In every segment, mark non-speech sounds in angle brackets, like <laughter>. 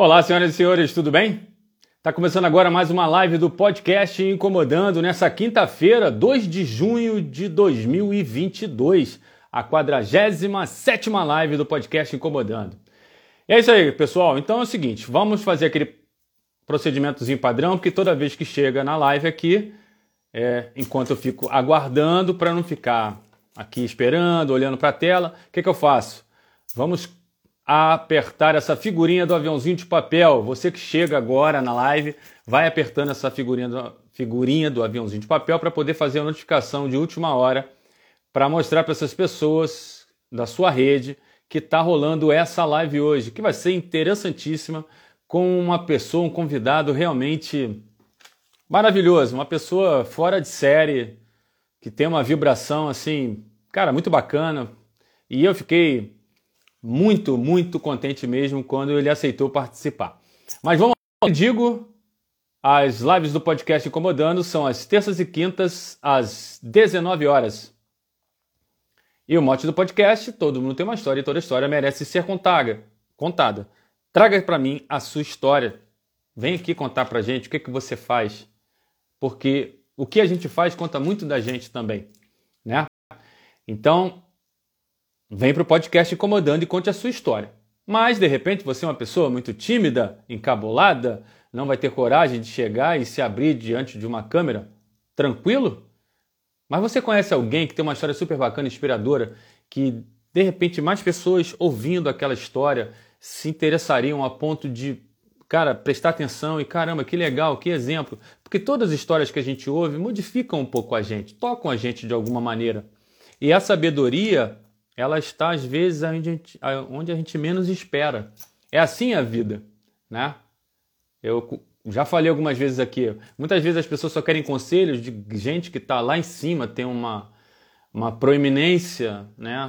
Olá, senhoras e senhores, tudo bem? Está começando agora mais uma live do podcast Incomodando nessa quinta-feira, 2 de junho de 2022, a 47 live do podcast Incomodando. E é isso aí, pessoal. Então é o seguinte, vamos fazer aquele procedimentozinho padrão, porque toda vez que chega na live aqui, é, enquanto eu fico aguardando para não ficar aqui esperando, olhando para a tela, o que, que eu faço? Vamos apertar essa figurinha do aviãozinho de papel. Você que chega agora na live, vai apertando essa figurinha do, figurinha do aviãozinho de papel para poder fazer a notificação de última hora para mostrar para essas pessoas da sua rede que está rolando essa live hoje, que vai ser interessantíssima, com uma pessoa, um convidado realmente maravilhoso, uma pessoa fora de série, que tem uma vibração assim, cara, muito bacana. E eu fiquei muito, muito contente mesmo quando ele aceitou participar. Mas vamos lá, digo, as lives do podcast Incomodando são às terças e quintas, às 19 horas. E o mote do podcast, todo mundo tem uma história e toda história merece ser contada. contada. Traga para mim a sua história. Vem aqui contar pra gente o que, que você faz. Porque o que a gente faz conta muito da gente também, né? Então, Vem para o podcast incomodando e conte a sua história. Mas, de repente, você é uma pessoa muito tímida, encabulada, não vai ter coragem de chegar e se abrir diante de uma câmera? Tranquilo? Mas você conhece alguém que tem uma história super bacana, inspiradora, que de repente mais pessoas ouvindo aquela história se interessariam a ponto de, cara, prestar atenção e caramba, que legal, que exemplo. Porque todas as histórias que a gente ouve modificam um pouco a gente, tocam a gente de alguma maneira. E a sabedoria ela está às vezes onde a gente, onde a gente menos espera. É assim a vida, né? Eu já falei algumas vezes aqui. Muitas vezes as pessoas só querem conselhos de gente que está lá em cima, tem uma, uma proeminência, né,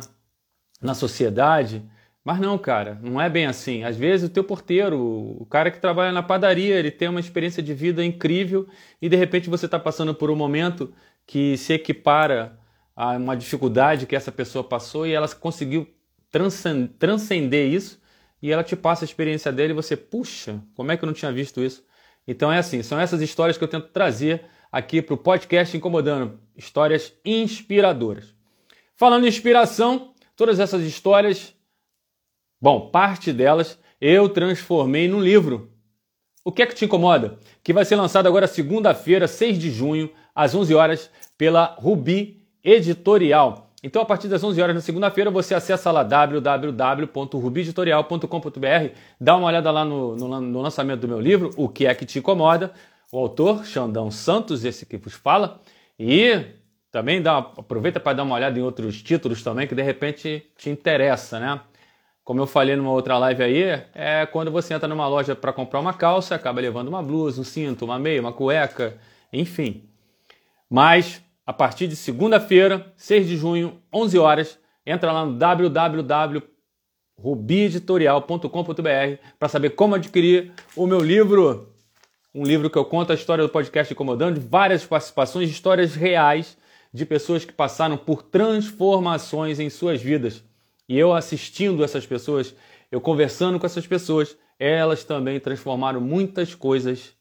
na sociedade. Mas não, cara, não é bem assim. Às vezes o teu porteiro, o cara que trabalha na padaria, ele tem uma experiência de vida incrível e de repente você está passando por um momento que se equipara a uma dificuldade que essa pessoa passou e ela conseguiu transcender isso e ela te passa a experiência dele e você, puxa, como é que eu não tinha visto isso? Então é assim, são essas histórias que eu tento trazer aqui para o podcast Incomodando, histórias inspiradoras. Falando em inspiração, todas essas histórias, bom, parte delas eu transformei num livro. O que é que te incomoda? Que vai ser lançado agora segunda-feira, 6 de junho, às 11 horas, pela Rubi editorial. Então, a partir das 11 horas na segunda-feira, você acessa lá www.rubieditorial.com.br, dá uma olhada lá no, no, no, lançamento do meu livro, O que é que te incomoda, o autor, Xandão Santos, esse que vos fala, e também dá, aproveita para dar uma olhada em outros títulos também que de repente te interessa, né? Como eu falei numa outra live aí, é quando você entra numa loja para comprar uma calça, acaba levando uma blusa, um cinto, uma meia, uma cueca, enfim. Mas a partir de segunda-feira, 6 de junho, 11 horas. Entra lá no www.rubieditorial.com.br para saber como adquirir o meu livro. Um livro que eu conto a história do podcast Incomodando, várias participações, histórias reais de pessoas que passaram por transformações em suas vidas. E eu assistindo essas pessoas, eu conversando com essas pessoas, elas também transformaram muitas coisas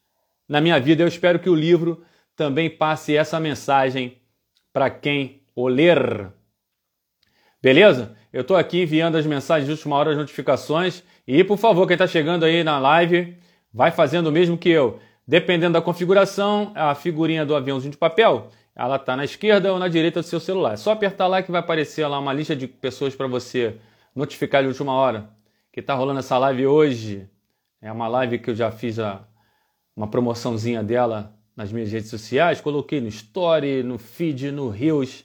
na minha vida. Eu espero que o livro também passe essa mensagem para quem o ler. Beleza? Eu estou aqui enviando as mensagens de última hora, as notificações. E, por favor, quem está chegando aí na live, vai fazendo o mesmo que eu. Dependendo da configuração, a figurinha do aviãozinho de papel, ela está na esquerda ou na direita do seu celular. É só apertar lá que vai aparecer lá uma lista de pessoas para você notificar de última hora que está rolando essa live hoje. É uma live que eu já fiz a, uma promoçãozinha dela nas minhas redes sociais, coloquei no Story, no feed, no Reels,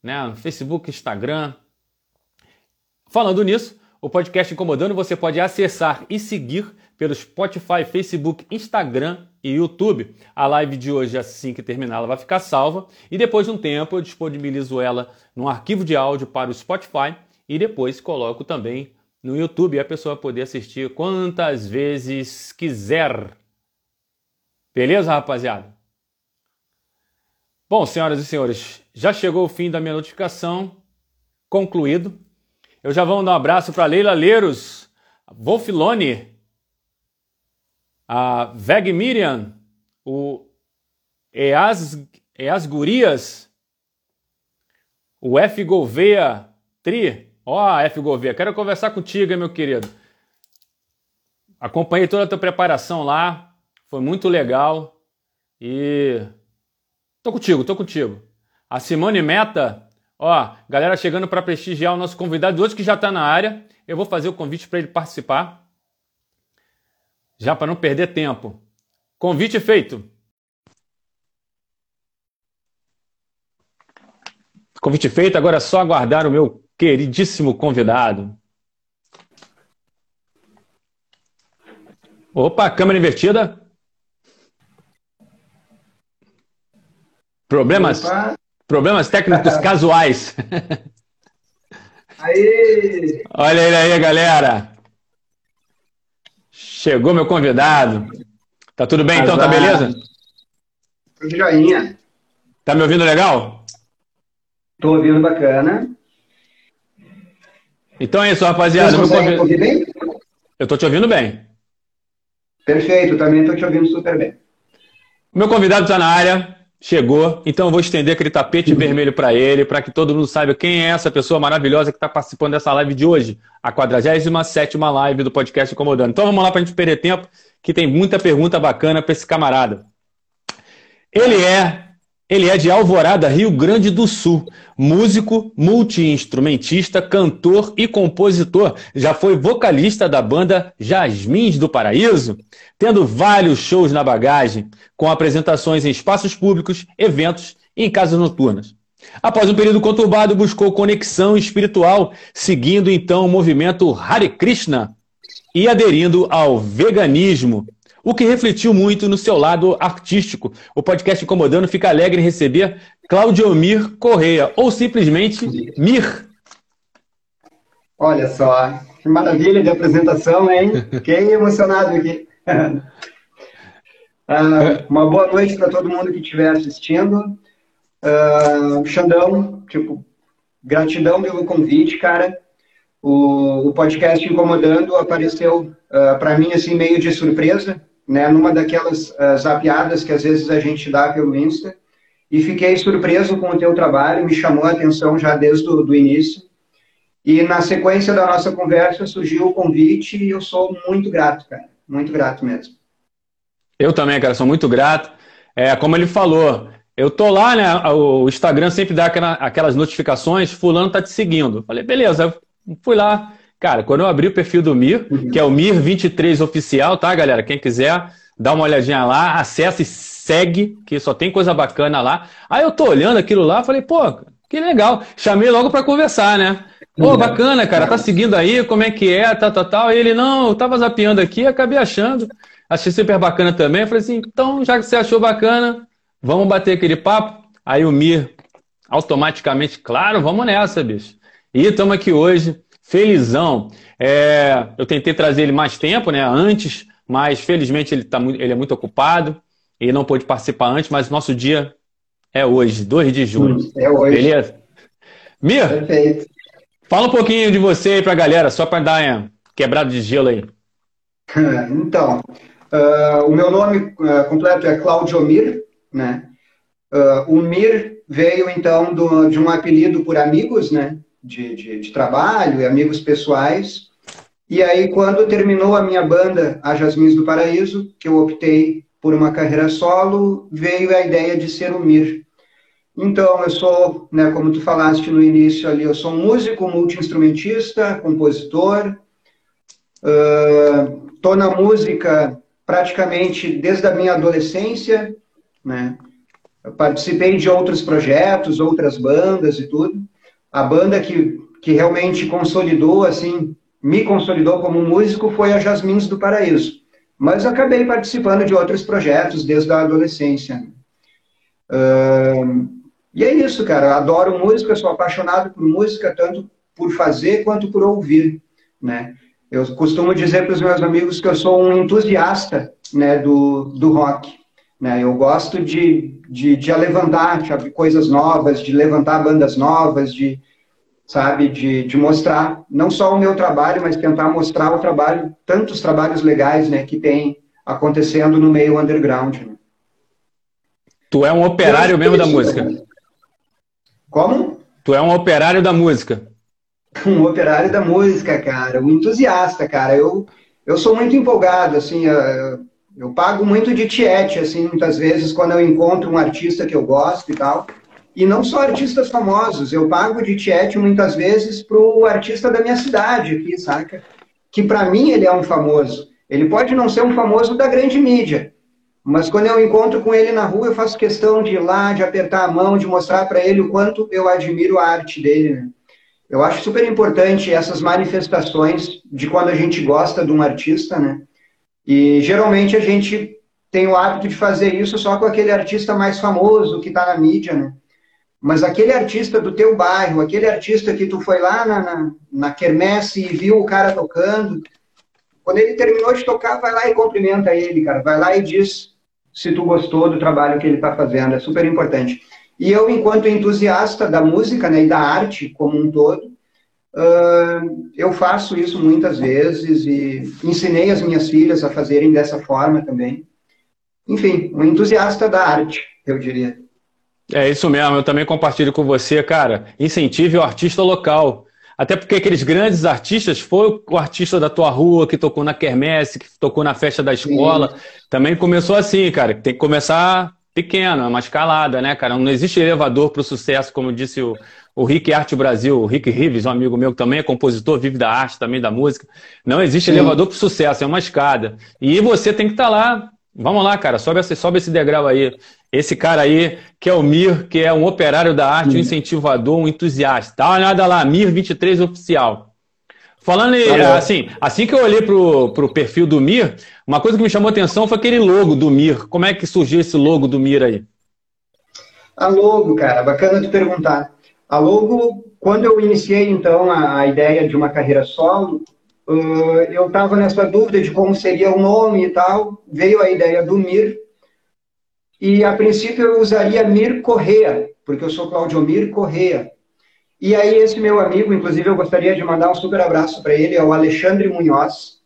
né, no Facebook, Instagram. Falando nisso, o podcast Incomodando você pode acessar e seguir pelo Spotify, Facebook, Instagram e YouTube. A live de hoje, assim que terminar, ela vai ficar salva e depois de um tempo eu disponibilizo ela num arquivo de áudio para o Spotify e depois coloco também no YouTube e a pessoa poder assistir quantas vezes quiser. Beleza, rapaziada? Bom, senhoras e senhores, já chegou o fim da minha notificação. Concluído. Eu já vou dar um abraço para Leila Leiros, Wolfilone, a Veg Miriam, o Eas, Eas Gurias, o F Gouveia Tri. Ó, oh, F Gouveia, quero conversar contigo, meu querido. Acompanhei toda a tua preparação lá, foi muito legal e tô contigo, tô contigo. A Simone Meta, ó, galera chegando para prestigiar o nosso convidado hoje que já está na área. Eu vou fazer o convite para ele participar. Já para não perder tempo. Convite feito. Convite feito, agora é só aguardar o meu queridíssimo convidado. Opa, câmera invertida. Problemas, problemas técnicos <laughs> casuais. Aí. Olha ele aí, galera. Chegou meu convidado. Tá tudo bem então? Tá beleza? Tudo joinha. Tá me ouvindo legal? Tô ouvindo bacana. Então é isso, rapaziada. Você consegue ouvir bem? Eu tô te ouvindo bem. Perfeito, também estou te ouvindo super bem. Meu convidado está na área, chegou, então eu vou estender aquele tapete uhum. vermelho para ele, para que todo mundo saiba quem é essa pessoa maravilhosa que está participando dessa live de hoje, a 47 live do podcast Incomodando. Então vamos lá para a gente perder tempo, que tem muita pergunta bacana para esse camarada. Ele é ele é de Alvorada, Rio Grande do Sul. Músico, multi-instrumentista, cantor e compositor. Já foi vocalista da banda Jasmins do Paraíso, tendo vários shows na bagagem, com apresentações em espaços públicos, eventos e em casas noturnas. Após um período conturbado, buscou conexão espiritual, seguindo então o movimento Hare Krishna e aderindo ao veganismo o que refletiu muito no seu lado artístico. O podcast Incomodando fica alegre em receber Claudio Mir Correia, ou simplesmente Mir. Olha só, que maravilha de apresentação, hein? Fiquei emocionado aqui. Uh, <laughs> uma boa noite para todo mundo que estiver assistindo. Uh, Xandão, tipo, gratidão pelo convite, cara. O, o podcast Incomodando apareceu uh, ah, para mim assim meio de surpresa né, numa daquelas uh, zapeadas que às vezes a gente dá pelo Insta, e fiquei surpreso com o teu trabalho, me chamou a atenção já desde o início. E na sequência da nossa conversa surgiu o convite e eu sou muito grato, cara, muito grato mesmo. Eu também, cara, sou muito grato. É, como ele falou, eu tô lá, né? O Instagram sempre dá aquela, aquelas notificações, fulano tá te seguindo. Falei, beleza, fui lá, Cara, quando eu abri o perfil do Mir, que é o Mir23 oficial, tá, galera? Quem quiser, dá uma olhadinha lá, acessa e segue, que só tem coisa bacana lá. Aí eu tô olhando aquilo lá, falei, pô, que legal. Chamei logo para conversar, né? Pô, uhum. bacana, cara, tá seguindo aí, como é que é, tal, tal, tal. E ele, não, eu tava zapeando aqui, acabei achando. Achei super bacana também. Eu falei assim, então, já que você achou bacana, vamos bater aquele papo. Aí o Mir, automaticamente, claro, vamos nessa, bicho. E estamos aqui hoje felizão. É, eu tentei trazer ele mais tempo, né? Antes, mas felizmente ele, tá ele é muito ocupado e não pôde participar antes, mas nosso dia é hoje, 2 de junho. É hoje. Beleza? Mir, Perfeito. fala um pouquinho de você aí pra galera, só para dar uma quebrada de gelo aí. <laughs> Então, uh, o meu nome uh, completo é Claudio Mir, né? Uh, o Mir veio então do, de um apelido por amigos, né? De, de, de trabalho e amigos pessoais. E aí, quando terminou a minha banda, a Jasmins do Paraíso, que eu optei por uma carreira solo, veio a ideia de ser o Mir. Então, eu sou, né, como tu falaste no início ali, eu sou músico, multi-instrumentista, compositor. Estou uh, na música praticamente desde a minha adolescência, né? Participei de outros projetos, outras bandas e tudo a banda que, que realmente consolidou, assim, me consolidou como músico foi a Jasmins do Paraíso. Mas acabei participando de outros projetos desde a adolescência. Uh, e é isso, cara. Adoro música, sou apaixonado por música, tanto por fazer quanto por ouvir, né? Eu costumo dizer para os meus amigos que eu sou um entusiasta né, do, do rock. Né? Eu gosto de, de, de levantar sabe, coisas novas, de levantar bandas novas, de, sabe, de, de mostrar não só o meu trabalho, mas tentar mostrar o trabalho, tantos trabalhos legais né, que tem acontecendo no meio underground. Né? Tu é um operário mesmo da música. Como? Tu é um operário da música. <laughs> Um operário da música, cara. Um entusiasta, cara. Eu, eu sou muito empolgado, assim. Eu, eu pago muito de tiete, assim, muitas vezes, quando eu encontro um artista que eu gosto e tal. E não só artistas famosos. Eu pago de tiete, muitas vezes, pro artista da minha cidade aqui, saca? Que para mim ele é um famoso. Ele pode não ser um famoso da grande mídia, mas quando eu encontro com ele na rua, eu faço questão de ir lá, de apertar a mão, de mostrar para ele o quanto eu admiro a arte dele. Né? Eu acho super importante essas manifestações de quando a gente gosta de um artista, né? E geralmente a gente tem o hábito de fazer isso só com aquele artista mais famoso que está na mídia, né? Mas aquele artista do teu bairro, aquele artista que tu foi lá na, na, na quermesse e viu o cara tocando, quando ele terminou de tocar, vai lá e cumprimenta ele, cara. Vai lá e diz se tu gostou do trabalho que ele está fazendo, é super importante. E eu, enquanto entusiasta da música né, e da arte como um todo, uh, eu faço isso muitas vezes e ensinei as minhas filhas a fazerem dessa forma também. Enfim, um entusiasta da arte, eu diria. É isso mesmo, eu também compartilho com você, cara. Incentive o artista local. Até porque aqueles grandes artistas foi o artista da tua rua que tocou na quermesse, que tocou na festa da escola. Sim. Também começou assim, cara. Tem que começar pequeno, é uma escalada, né, cara? Não existe elevador para o sucesso, como disse o, o Rick Arte Brasil, o Rick Rives, um amigo meu que também é compositor, vive da arte, também da música. Não existe Sim. elevador para o sucesso, é uma escada. E você tem que estar tá lá. Vamos lá, cara, sobe esse, sobe esse degrau aí. Esse cara aí, que é o Mir, que é um operário da arte, um incentivador, um entusiasta. Dá uma olhada lá, Mir 23 Oficial. Falando em, assim, assim que eu olhei pro, pro perfil do Mir, uma coisa que me chamou a atenção foi aquele logo do Mir. Como é que surgiu esse logo do Mir aí? A logo, cara, bacana te perguntar. A logo, quando eu iniciei então a, a ideia de uma carreira solo, uh, eu estava nessa dúvida de como seria o nome e tal. Veio a ideia do Mir, e a princípio eu usaria Mir Correia, porque eu sou Claudio Mir Correia. E aí esse meu amigo, inclusive eu gostaria de mandar um super abraço para ele, é o Alexandre Munhoz,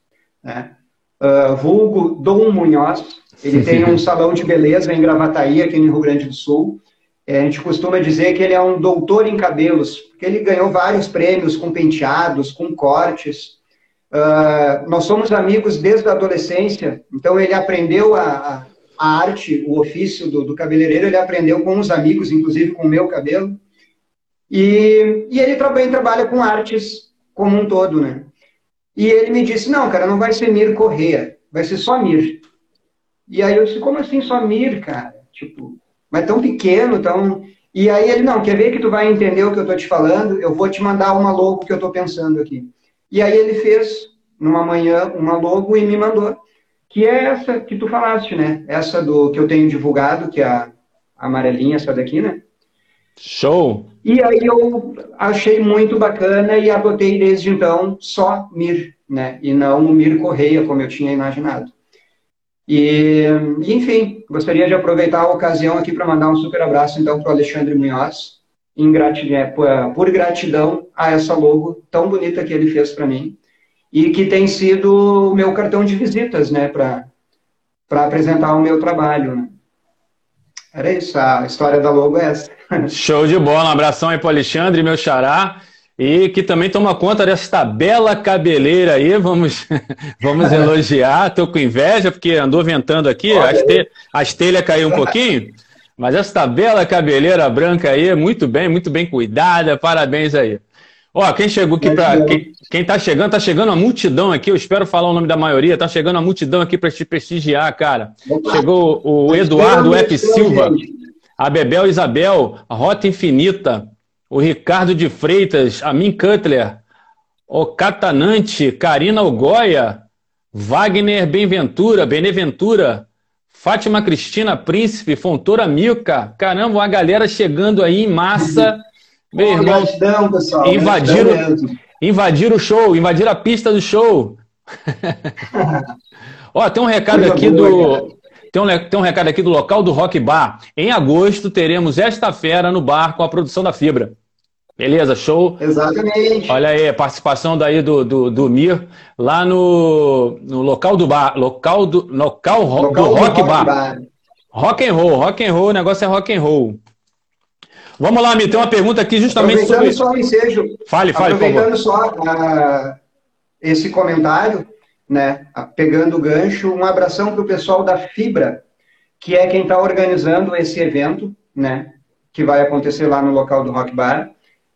né? uh, vulgo Dom Munhoz. Ele tem um salão de beleza em Gravataí, aqui no Rio Grande do Sul. É, a gente costuma dizer que ele é um doutor em cabelos, porque ele ganhou vários prêmios com penteados, com cortes. Uh, nós somos amigos desde a adolescência, então ele aprendeu a, a arte, o ofício do, do cabeleireiro, ele aprendeu com os amigos, inclusive com o meu cabelo. E, e ele também trabalha com artes como um todo, né? E ele me disse, não, cara, não vai ser Mir Correia, vai ser só Mir. E aí eu disse, como assim só Mir, cara? Tipo, mas tão pequeno, tão... E aí ele, não, quer ver que tu vai entender o que eu tô te falando? Eu vou te mandar uma logo que eu tô pensando aqui. E aí ele fez, numa manhã, uma logo e me mandou que é essa que tu falaste, né? Essa do que eu tenho divulgado, que é a, amarelinha, essa daqui, né? Show! E aí eu achei muito bacana e adotei desde então só Mir, né? E não o Mir Correia, como eu tinha imaginado. E, enfim, gostaria de aproveitar a ocasião aqui para mandar um super abraço então para o Alexandre Munhoz, em gratidão, é, por, por gratidão a essa logo tão bonita que ele fez para mim e que tem sido o meu cartão de visitas, né, para apresentar o meu trabalho. Né? Era isso, a história da logo é essa. <laughs> Show de bola, um abração aí para o Alexandre, meu xará, e que também toma conta dessa bela cabeleira aí, vamos, <laughs> vamos elogiar, tô com inveja, porque andou ventando aqui, a, estelha, a estelha caiu um pouquinho, mas essa bela cabeleira branca aí, muito bem, muito bem cuidada, parabéns aí. Ó, quem chegou aqui para quem, quem tá chegando, tá chegando a multidão aqui. Eu espero falar o nome da maioria. Tá chegando a multidão aqui para te prestigiar, cara. Chegou o Eduardo F. Silva, a Bebel Isabel, a Rota Infinita, o Ricardo de Freitas, a Min Cutler, o Catanante, Karina Ogoia, Wagner Benventura, Beneventura, Fátima Cristina Príncipe, Fontoura Milka. Caramba, uma galera chegando aí em massa. Meu irmão, gratidão, pessoal. Invadiram, invadiram o show, invadiram a pista do show. <laughs> Ó, tem um recado aqui do. Tem um, tem um recado aqui do local do Rock Bar. Em agosto teremos esta fera no bar com a produção da fibra. Beleza, show. Exatamente. Olha aí, a participação daí do, do, do Mir lá no, no local do bar, local do local, local do, rock, rock bar. bar. Rock and roll, rock and roll, o negócio é rock and roll. Vamos lá, Mir, tem uma pergunta aqui justamente sobre só o ensejo. Fale, fale, Aproveitando só uh, esse comentário, né, pegando o gancho, um abração para o pessoal da Fibra, que é quem está organizando esse evento, né, que vai acontecer lá no local do Rock Bar.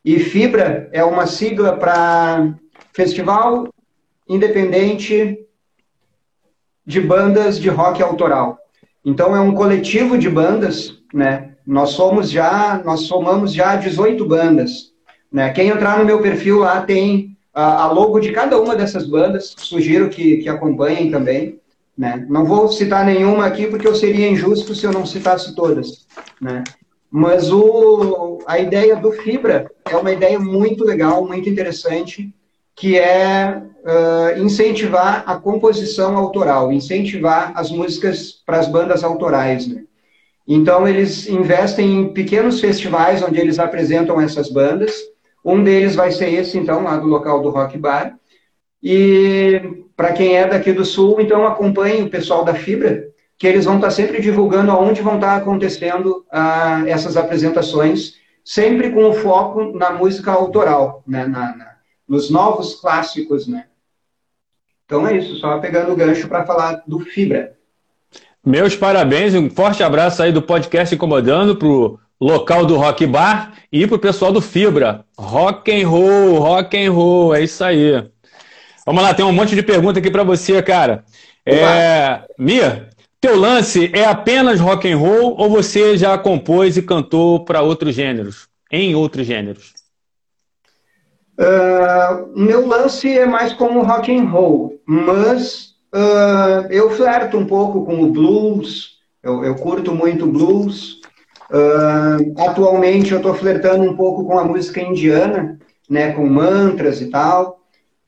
E Fibra é uma sigla para Festival Independente de Bandas de Rock Autoral. Então é um coletivo de bandas, né? Nós somos já, nós somamos já 18 bandas, né? Quem entrar no meu perfil lá tem a, a logo de cada uma dessas bandas. Sugiro que, que acompanhem também, né? Não vou citar nenhuma aqui porque eu seria injusto se eu não citasse todas, né? Mas o, a ideia do Fibra é uma ideia muito legal, muito interessante, que é uh, incentivar a composição autoral, incentivar as músicas para as bandas autorais. Né? Então, eles investem em pequenos festivais onde eles apresentam essas bandas. Um deles vai ser esse, então, lá do local do Rock Bar. E para quem é daqui do Sul, então acompanhe o pessoal da Fibra, que eles vão estar sempre divulgando aonde vão estar acontecendo ah, essas apresentações, sempre com o foco na música autoral, né, na, na, nos novos clássicos, né. Então é isso, só pegando o gancho para falar do Fibra. Meus parabéns, um forte abraço aí do podcast Incomodando pro local do Rock Bar e pro pessoal do Fibra. Rock and roll, rock and roll, é isso aí. Vamos lá, tem um monte de pergunta aqui para você, cara. É, Mia, teu lance é apenas rock and roll ou você já compôs e cantou para outros gêneros, em outros gêneros? Uh, meu lance é mais como rock and roll, mas uh, eu flerto um pouco com o blues, eu, eu curto muito blues. Uh, atualmente eu estou flertando um pouco com a música indiana, né, com mantras e tal.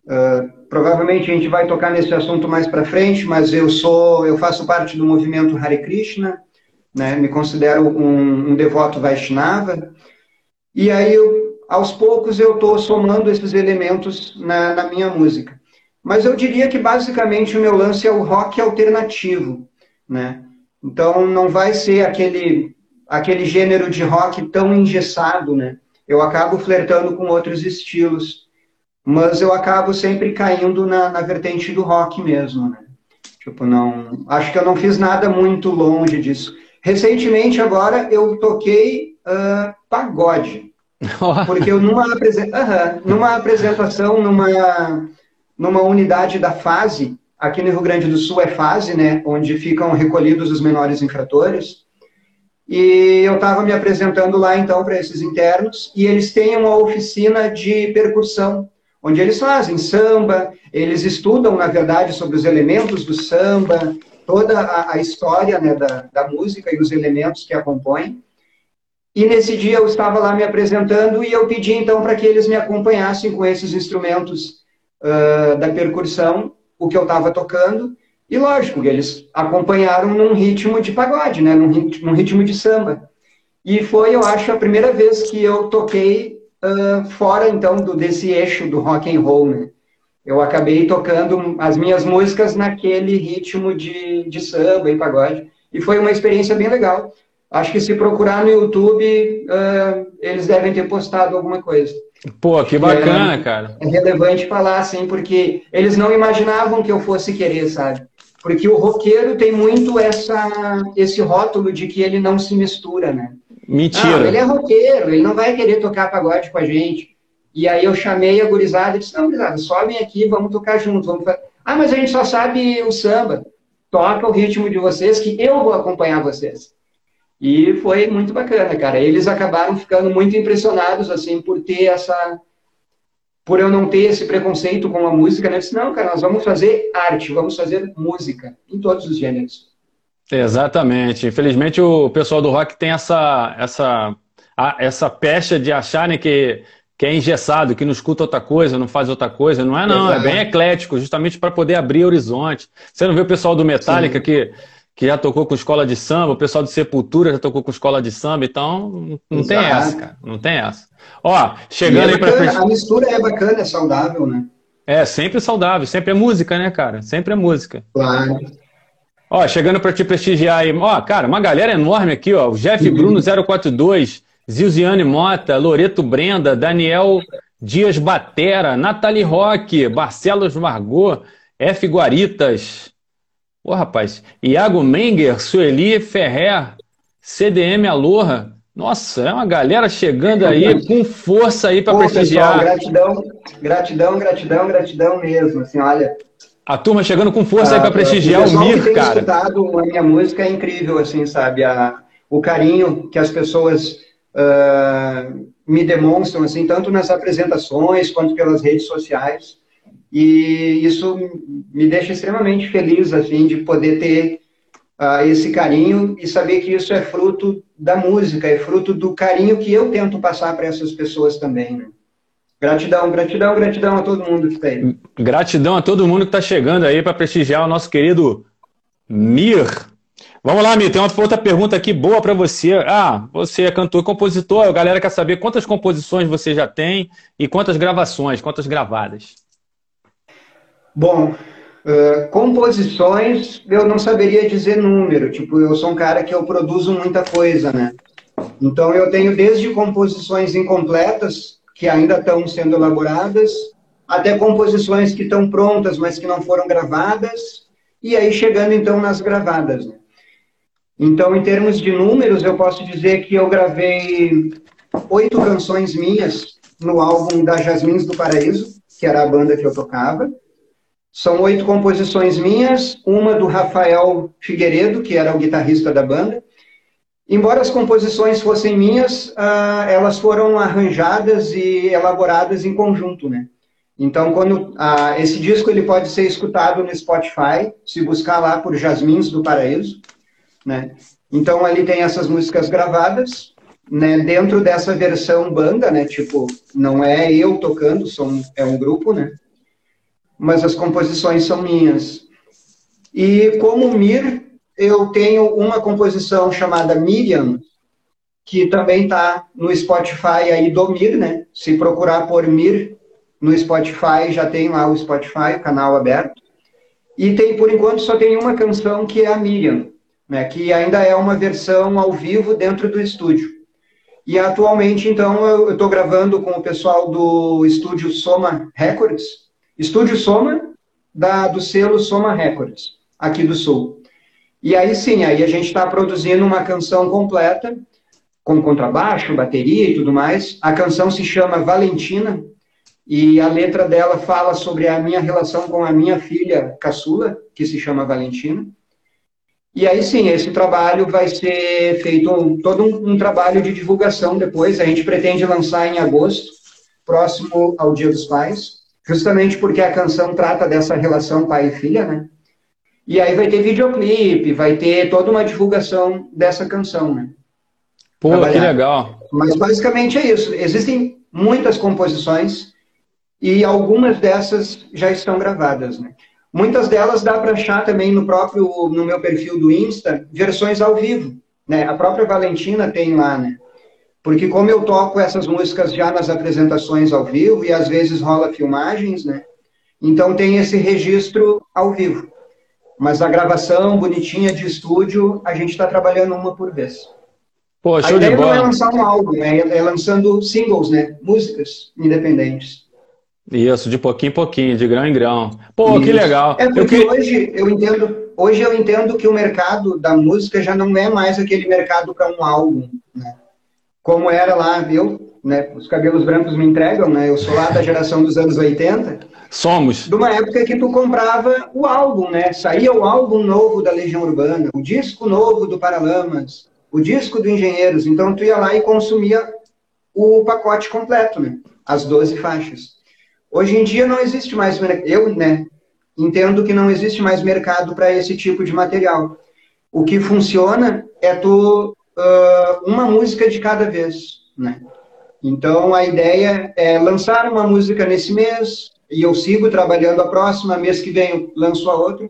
Uh, provavelmente a gente vai tocar nesse assunto mais para frente, mas eu sou, eu faço parte do movimento Hare Krishna, né? Me considero um, um devoto Vaishnava. E aí, eu, aos poucos, eu estou somando esses elementos na, na, minha música. Mas eu diria que basicamente o meu lance é o rock alternativo, né? Então não vai ser aquele aquele gênero de rock tão engessado, né? Eu acabo flertando com outros estilos mas eu acabo sempre caindo na, na vertente do rock mesmo, né? Tipo, não. Acho que eu não fiz nada muito longe disso. Recentemente, agora, eu toquei uh, pagode. <laughs> Porque eu, numa, apresen... uhum, numa apresentação, numa, numa unidade da fase, aqui no Rio Grande do Sul é fase, né? Onde ficam recolhidos os menores infratores. E eu estava me apresentando lá, então, para esses internos, e eles têm uma oficina de percussão onde eles fazem samba, eles estudam, na verdade, sobre os elementos do samba, toda a, a história né, da, da música e os elementos que a compõem. E nesse dia eu estava lá me apresentando e eu pedi então para que eles me acompanhassem com esses instrumentos da percussão, o que eu estava tocando. E lógico, eles acompanharam num ritmo de pagode, né, num, num ritmo de samba. E foi, eu acho, a primeira vez que eu toquei uh, fora então do, desse eixo do rock and roll, né? Eu acabei tocando as minhas músicas naquele ritmo de, de samba e pagode. E foi uma experiência bem legal. Acho que se procurar no YouTube, uh, eles devem ter postado alguma coisa. Pô, que bacana, é, cara. É relevante falar assim, porque eles não imaginavam que eu fosse querer, sabe? Porque o roqueiro tem muito essa, esse rótulo de que ele não se mistura, né? Mentira. Ah, ele é roqueiro, ele não vai querer tocar pagode com a gente. E aí eu chamei a gurizada e disse, não, gurizada, sobem aqui, vamos tocar juntos. Vamos. Ah, mas a gente só sabe o samba. Toca o ritmo de vocês que eu vou acompanhar vocês. E foi muito bacana, cara. Eles acabaram ficando muito impressionados, assim, por ter essa... Por eu não ter esse preconceito com a música, né? Eu disse, não, cara, nós vamos fazer arte, vamos fazer música, em todos os gêneros. Exatamente. Infelizmente o pessoal do rock tem essa essa essa pecha de acharem que que é engessado, que não escuta outra coisa, não faz outra coisa. Não é, não. É bem eclético, justamente para poder abrir horizonte. Você não vê o pessoal do Metallica que, que já tocou com escola de samba, o pessoal de Sepultura já tocou com escola de samba, então não Exato. tem essa, cara. Não tem essa. Ó, chegando é aí pra A mistura é bacana, é saudável, né? É, sempre saudável, sempre é música, né, cara? Sempre é música. Claro. Ó, chegando para te prestigiar aí. Ó, cara, uma galera enorme aqui, ó. O Jeff uhum. Bruno 042, Zilziane Mota, Loreto Brenda, Daniel Dias Batera, Nathalie Roque, Barcelos Margot, F. Guaritas, Ô, rapaz, Iago Menger, Sueli Ferrer, CDM Aloha. Nossa, é uma galera chegando aí com força aí para prestigiar. Pessoal, gratidão, gratidão, gratidão, gratidão mesmo. Assim, olha. A turma chegando com força ah, aí para prestigiar o Mir, que cara. escutado a minha música é incrível, assim, sabe? A, o carinho que as pessoas uh, me demonstram, assim, tanto nas apresentações quanto pelas redes sociais. E isso me deixa extremamente feliz, assim, de poder ter uh, esse carinho e saber que isso é fruto da música, é fruto do carinho que eu tento passar para essas pessoas também, né? Gratidão, gratidão, gratidão a todo mundo que está aí. Gratidão a todo mundo que está chegando aí para prestigiar o nosso querido Mir. Vamos lá, Mir, tem uma outra pergunta aqui boa para você. Ah, você é cantor e compositor, a galera quer saber quantas composições você já tem e quantas gravações, quantas gravadas. Bom, uh, composições eu não saberia dizer número. Tipo, eu sou um cara que eu produzo muita coisa, né? Então eu tenho desde composições incompletas que ainda estão sendo elaboradas, até composições que estão prontas, mas que não foram gravadas, e aí chegando então nas gravadas. Né? Então, em termos de números, eu posso dizer que eu gravei oito canções minhas no álbum da Jasmins do Paraíso, que era a banda que eu tocava. São oito composições minhas, uma do Rafael Figueiredo, que era o guitarrista da banda. Embora as composições fossem minhas, uh, elas foram arranjadas e elaboradas em conjunto, né? Então, quando uh, esse disco ele pode ser escutado no Spotify, se buscar lá por Jasmins do Paraíso, né? Então ali tem essas músicas gravadas, né? Dentro dessa versão banda, né? Tipo, não é eu tocando, são, é um grupo, né? Mas as composições são minhas. E como Mir, eu tenho uma composição chamada Miriam, que também está no Spotify aí do Mir, né? Se procurar por Mir no Spotify, já tem lá o Spotify, o canal aberto. E tem, por enquanto, só tem uma canção que é a Miriam, né? Que ainda é uma versão ao vivo dentro do estúdio. E atualmente, então, eu estou gravando com o pessoal do estúdio Soma Records, Estúdio Soma, da, do selo Soma Records, aqui do Sul. E aí sim, aí a gente está produzindo uma canção completa, com contrabaixo, bateria e tudo mais. A canção se chama Valentina, e a letra dela fala sobre a minha relação com a minha filha caçula, que se chama Valentina. E aí sim, esse trabalho vai ser feito um, todo um, um, trabalho de divulgação depois. A gente pretende lançar em agosto, próximo ao Dia dos Pais justamente porque a canção trata dessa relação pai e filha, né? E aí vai ter videoclipe, vai ter toda uma divulgação dessa canção, né? Pô, Trabalhar. que legal. Mas basicamente é isso. Existem muitas composições e algumas dessas já estão gravadas, né? Muitas delas dá para achar também no próprio no meu perfil do Insta, versões ao vivo, né? A própria Valentina tem lá, né? Porque como eu toco essas músicas já nas apresentações ao vivo e às vezes rola filmagens, né? Então tem esse registro ao vivo. Mas a gravação bonitinha de estúdio, a gente está trabalhando uma por vez. Pô, show a ideia de bola. não é lançar um álbum, né? é lançando singles, né? Músicas independentes. Isso, de pouquinho em pouquinho, de grão em grão. Pô, Isso. que legal. É porque eu que... hoje eu entendo, hoje eu entendo que o mercado da música já não é mais aquele mercado para um álbum, né? Como era lá, eu, né, os cabelos brancos me entregam, né, eu sou lá da geração dos anos 80. Somos. De uma época que tu comprava o álbum, né, saía o álbum novo da Legião Urbana, o disco novo do Paralamas, o disco do Engenheiros, então tu ia lá e consumia o pacote completo, né, as 12 faixas. Hoje em dia não existe mais, eu, né, entendo que não existe mais mercado para esse tipo de material. O que funciona é tu uh, uma música de cada vez, né? Então a ideia é lançar uma música nesse mês e eu sigo trabalhando a próxima, mês que vem eu lanço a outra.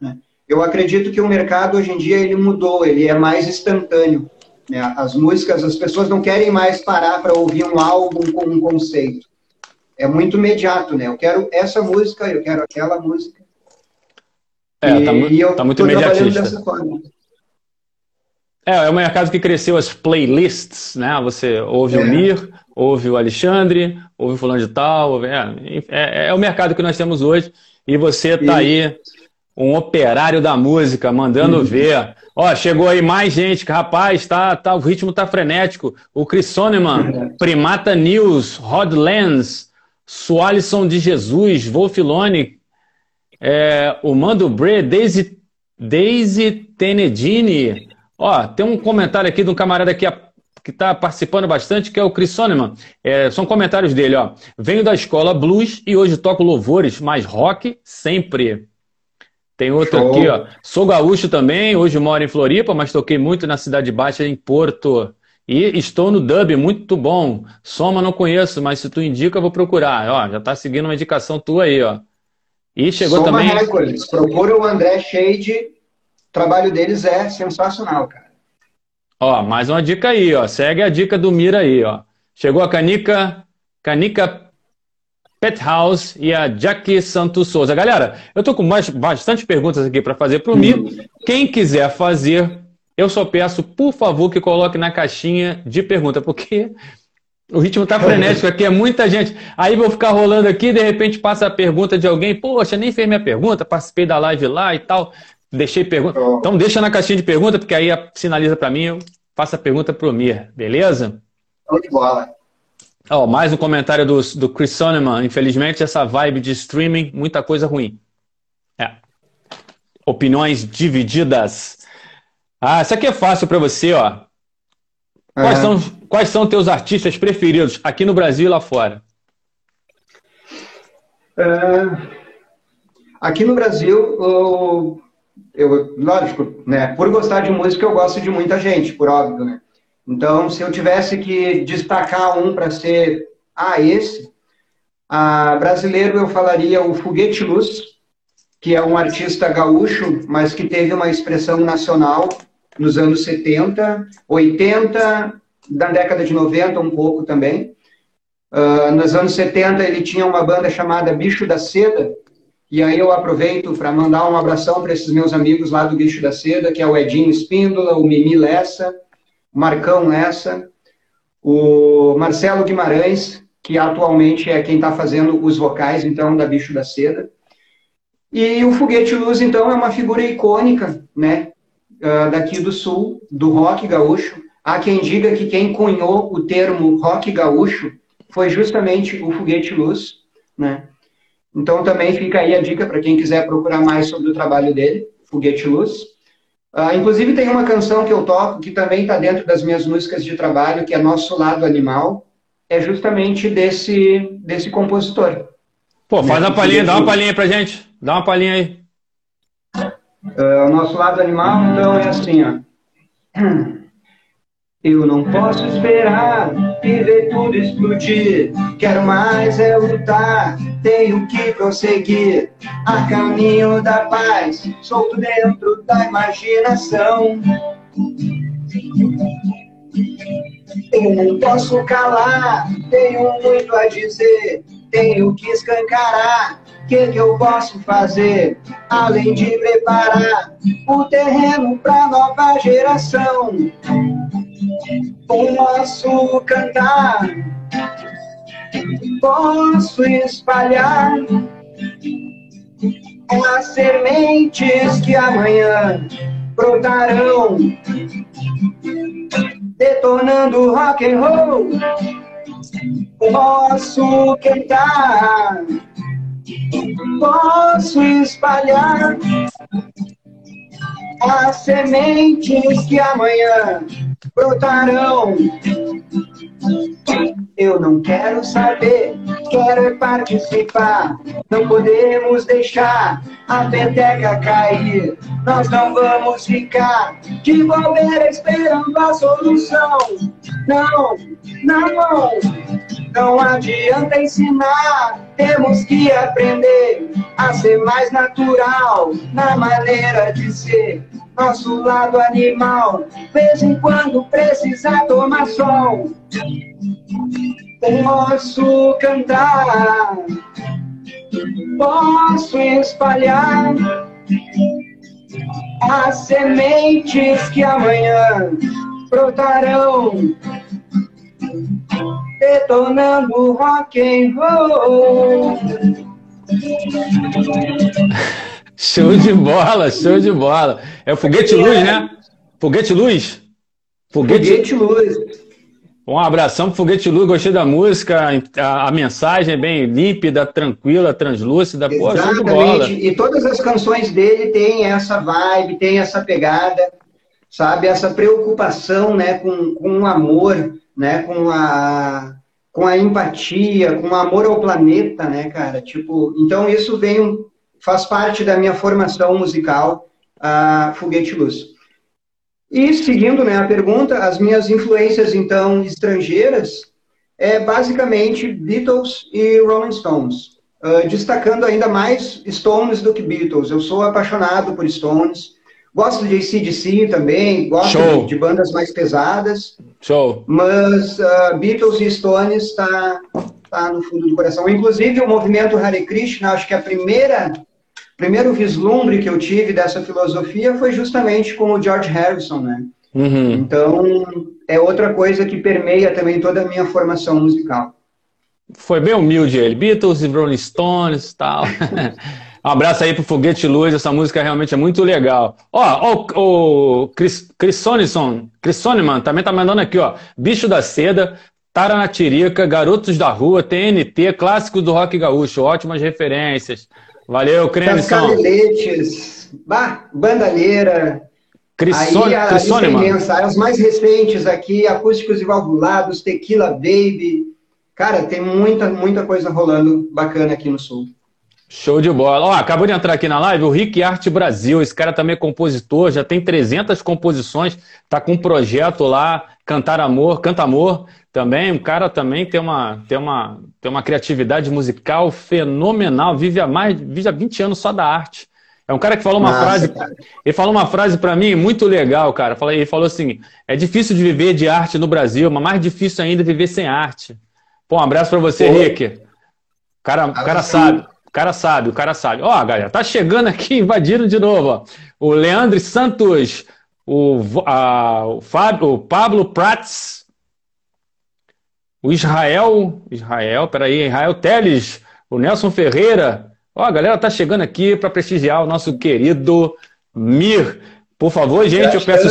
Né? eu acredito que o mercado hoje em dia ele mudou, ele é mais instantâneo. Né? As músicas, as pessoas não querem mais parar para ouvir um álbum com um conceito. É muito imediato, né? Eu quero essa música, eu quero aquela música. É, e, tá, e eu tá muito imediatista. Dessa forma. É, é um mercado que cresceu as playlists, né? Você ouve é. o Mir, ouve o Alexandre, ouve o fulano de tal. Ouve, é, é, é, o mercado que nós temos hoje. E você está aí, um operário da música, mandando uhum. ver. Ó, chegou aí mais gente, que rapaz, tá, tá, o ritmo tá frenético. O Chris Soneman, Primata News, Rod Lenz, Sualisson de Jesus, Wolfilone, é, o Mando Bre, Daisy, Daisy Tenedini. Ó, tem um comentário aqui de um camarada que está participando bastante, que é o Chris Soneman. É, são comentários dele, ó. Venho da escola blues e hoje toco louvores, mas rock sempre. Tem outro Show. aqui, ó. Sou gaúcho também, hoje moro em Floripa, mas toquei muito na Cidade Baixa, em Porto. E estou no dub, muito bom. Soma não conheço, mas se tu indica, eu vou procurar. Ó, já tá seguindo uma indicação tua aí, ó. E chegou Soma também. Records. Procura o André Shade. O trabalho deles é sensacional, cara. Ó, mais uma dica aí, ó. Segue a dica do Mira aí, ó. Chegou a Canica, Canica Pet House e a Jackie Santos Souza. Galera, eu tô com mais, bastante perguntas aqui para fazer para o Mi. Quem quiser fazer, eu só peço, por favor, que coloque na caixinha de pergunta, porque o ritmo tá frenético aqui, é muita gente. Aí vou ficar rolando aqui, de repente passa a pergunta de alguém, poxa, nem fez minha pergunta, participei da live lá e tal, deixei pergunta. Então deixa na caixinha de pergunta, porque aí sinaliza para mim, eu faço a pergunta pro Mir, beleza? Show de bola. Oh, mais um comentário do, do Chris Soneman. Infelizmente, essa vibe de streaming, muita coisa ruim. É. Opiniões divididas. Ah, isso aqui é fácil para você, ó. Quais, é. são, quais são teus artistas preferidos aqui no Brasil e lá fora? É, aqui no Brasil, eu, eu, lógico, né, por gostar de música, eu gosto de muita gente, por óbvio, né? Então, se eu tivesse que destacar um para ser, ah, esse, a brasileiro eu falaria o Foguete Luz, que é um artista gaúcho, mas que teve uma expressão nacional nos anos 70, 80, da década de 90 um pouco também. Uh, nos anos 70 ele tinha uma banda chamada Bicho da Seda, e aí eu aproveito para mandar um abração para esses meus amigos lá do Bicho da Seda, que é o Edinho Espíndola, o Mimi Lessa, Marcão Lessa, o Marcelo Guimarães, que atualmente é quem está fazendo os vocais, então, da Bicho da Seda. E o Foguete Luz, então, é uma figura icônica, né, ah, daqui do Sul, do rock gaúcho. Há quem diga que quem cunhou o termo rock gaúcho foi justamente o Foguete Luz, né. Então, também fica aí a dica para quem quiser procurar mais sobre o trabalho dele, Foguete Luz. Uh, inclusive tem uma canção que eu toco que também está dentro das minhas músicas de trabalho, que é Nosso Lado Animal, é justamente desse, desse compositor. Pô, faz uma palhinha, dá uma palhinha pra gente. Dá uma palhinha aí. Uh, o Nosso Lado Animal, então, é assim, ó. <clears throat> Eu não posso esperar e ver tudo explodir. Quero mais é lutar, tenho que prosseguir. A caminho da paz, solto dentro da imaginação. Eu não posso calar, tenho muito a dizer. Tenho que escancarar, o que, que eu posso fazer? Além de preparar o terreno para nova geração Posso cantar, posso espalhar as sementes que amanhã brotarão, detonando rock and roll. Posso cantar, posso espalhar as sementes que amanhã brotarão. Eu não quero saber, quero participar. Não podemos deixar a peteca cair. Nós não vamos ficar de bobeira esperando a solução. Não, não. Não adianta ensinar, temos que aprender a ser mais natural na maneira de ser. Nosso lado animal, vez em quando precisa tomar sol. Posso cantar, posso espalhar as sementes que amanhã brotarão detonando rock and roll. Show de bola, show de bola. É o foguete luz, né? Foguete luz? Foguete, foguete luz. Um abração pro Foguete Luz, gostei da música, a, a, mensagem é bem límpida, tranquila, translúcida, pô, show de bola. E todas as canções dele têm essa vibe, tem essa pegada, sabe? Essa preocupação, né, com, com o amor, né, com a com a empatia, com o amor ao planeta, né, cara? Tipo, então isso vem faz parte da minha formação musical, a Foguete Luz. E seguindo, né, a pergunta, as minhas influências então estrangeiras é basicamente Beatles e Rolling Stones. Uh, destacando ainda mais Stones do que Beatles. Eu sou apaixonado por Stones. Gosto de ACDC também, gosto de, de, bandas mais pesadas. Show. Mas uh, Beatles e Stones está tá no fundo do coração. Inclusive, o movimento Hare Krishna, acho que a primeira primeiro vislumbre que eu tive dessa filosofia foi justamente com o George Harrison, né? Uhum. Então, é outra coisa que permeia também toda a minha formação musical. Foi bem humilde ele. Beatles e Rolling Stones e tal. Um <laughs> abraço aí pro Foguete Luz, essa música realmente é muito legal. Ó, o, o Chris, Chris Sonison, Chris Soniman também tá mandando aqui, ó. Bicho da Seda, Tara na Tirica, Garotos da Rua, TNT, clássico do rock gaúcho, ótimas referências. Valeu, Cremson. Cascadeletes, Bandalheira. Chris, aí a, imensa. As mais recentes aqui, Acústicos e Valvulados, Tequila Baby. Cara, tem muita, muita coisa rolando bacana aqui no Sul. Show de bola. Ó, acabou de entrar aqui na live o Rick Arte Brasil. Esse cara também é compositor, já tem 300 composições, tá com um projeto lá, Cantar Amor, Canta Amor também. O cara também tem uma, tem uma, tem uma criatividade musical fenomenal, vive há mais, vive há 20 anos só da arte. É um cara que falou uma Nossa, frase, cara. ele falou uma frase para mim muito legal, cara. Ele falou assim: "É difícil de viver de arte no Brasil, mas mais difícil ainda viver sem arte". Pô, um abraço para você, Pô. Rick. O cara, o cara sabe. O cara sabe, o cara sabe. Ó, galera, tá chegando aqui, invadindo de novo. Ó. O Leandro Santos, o, a, o, Fábio, o Pablo Prats, o Israel, Israel, peraí, Israel Teles, o Nelson Ferreira. Ó, a galera tá chegando aqui para prestigiar o nosso querido Mir. Por favor, gente, eu peço.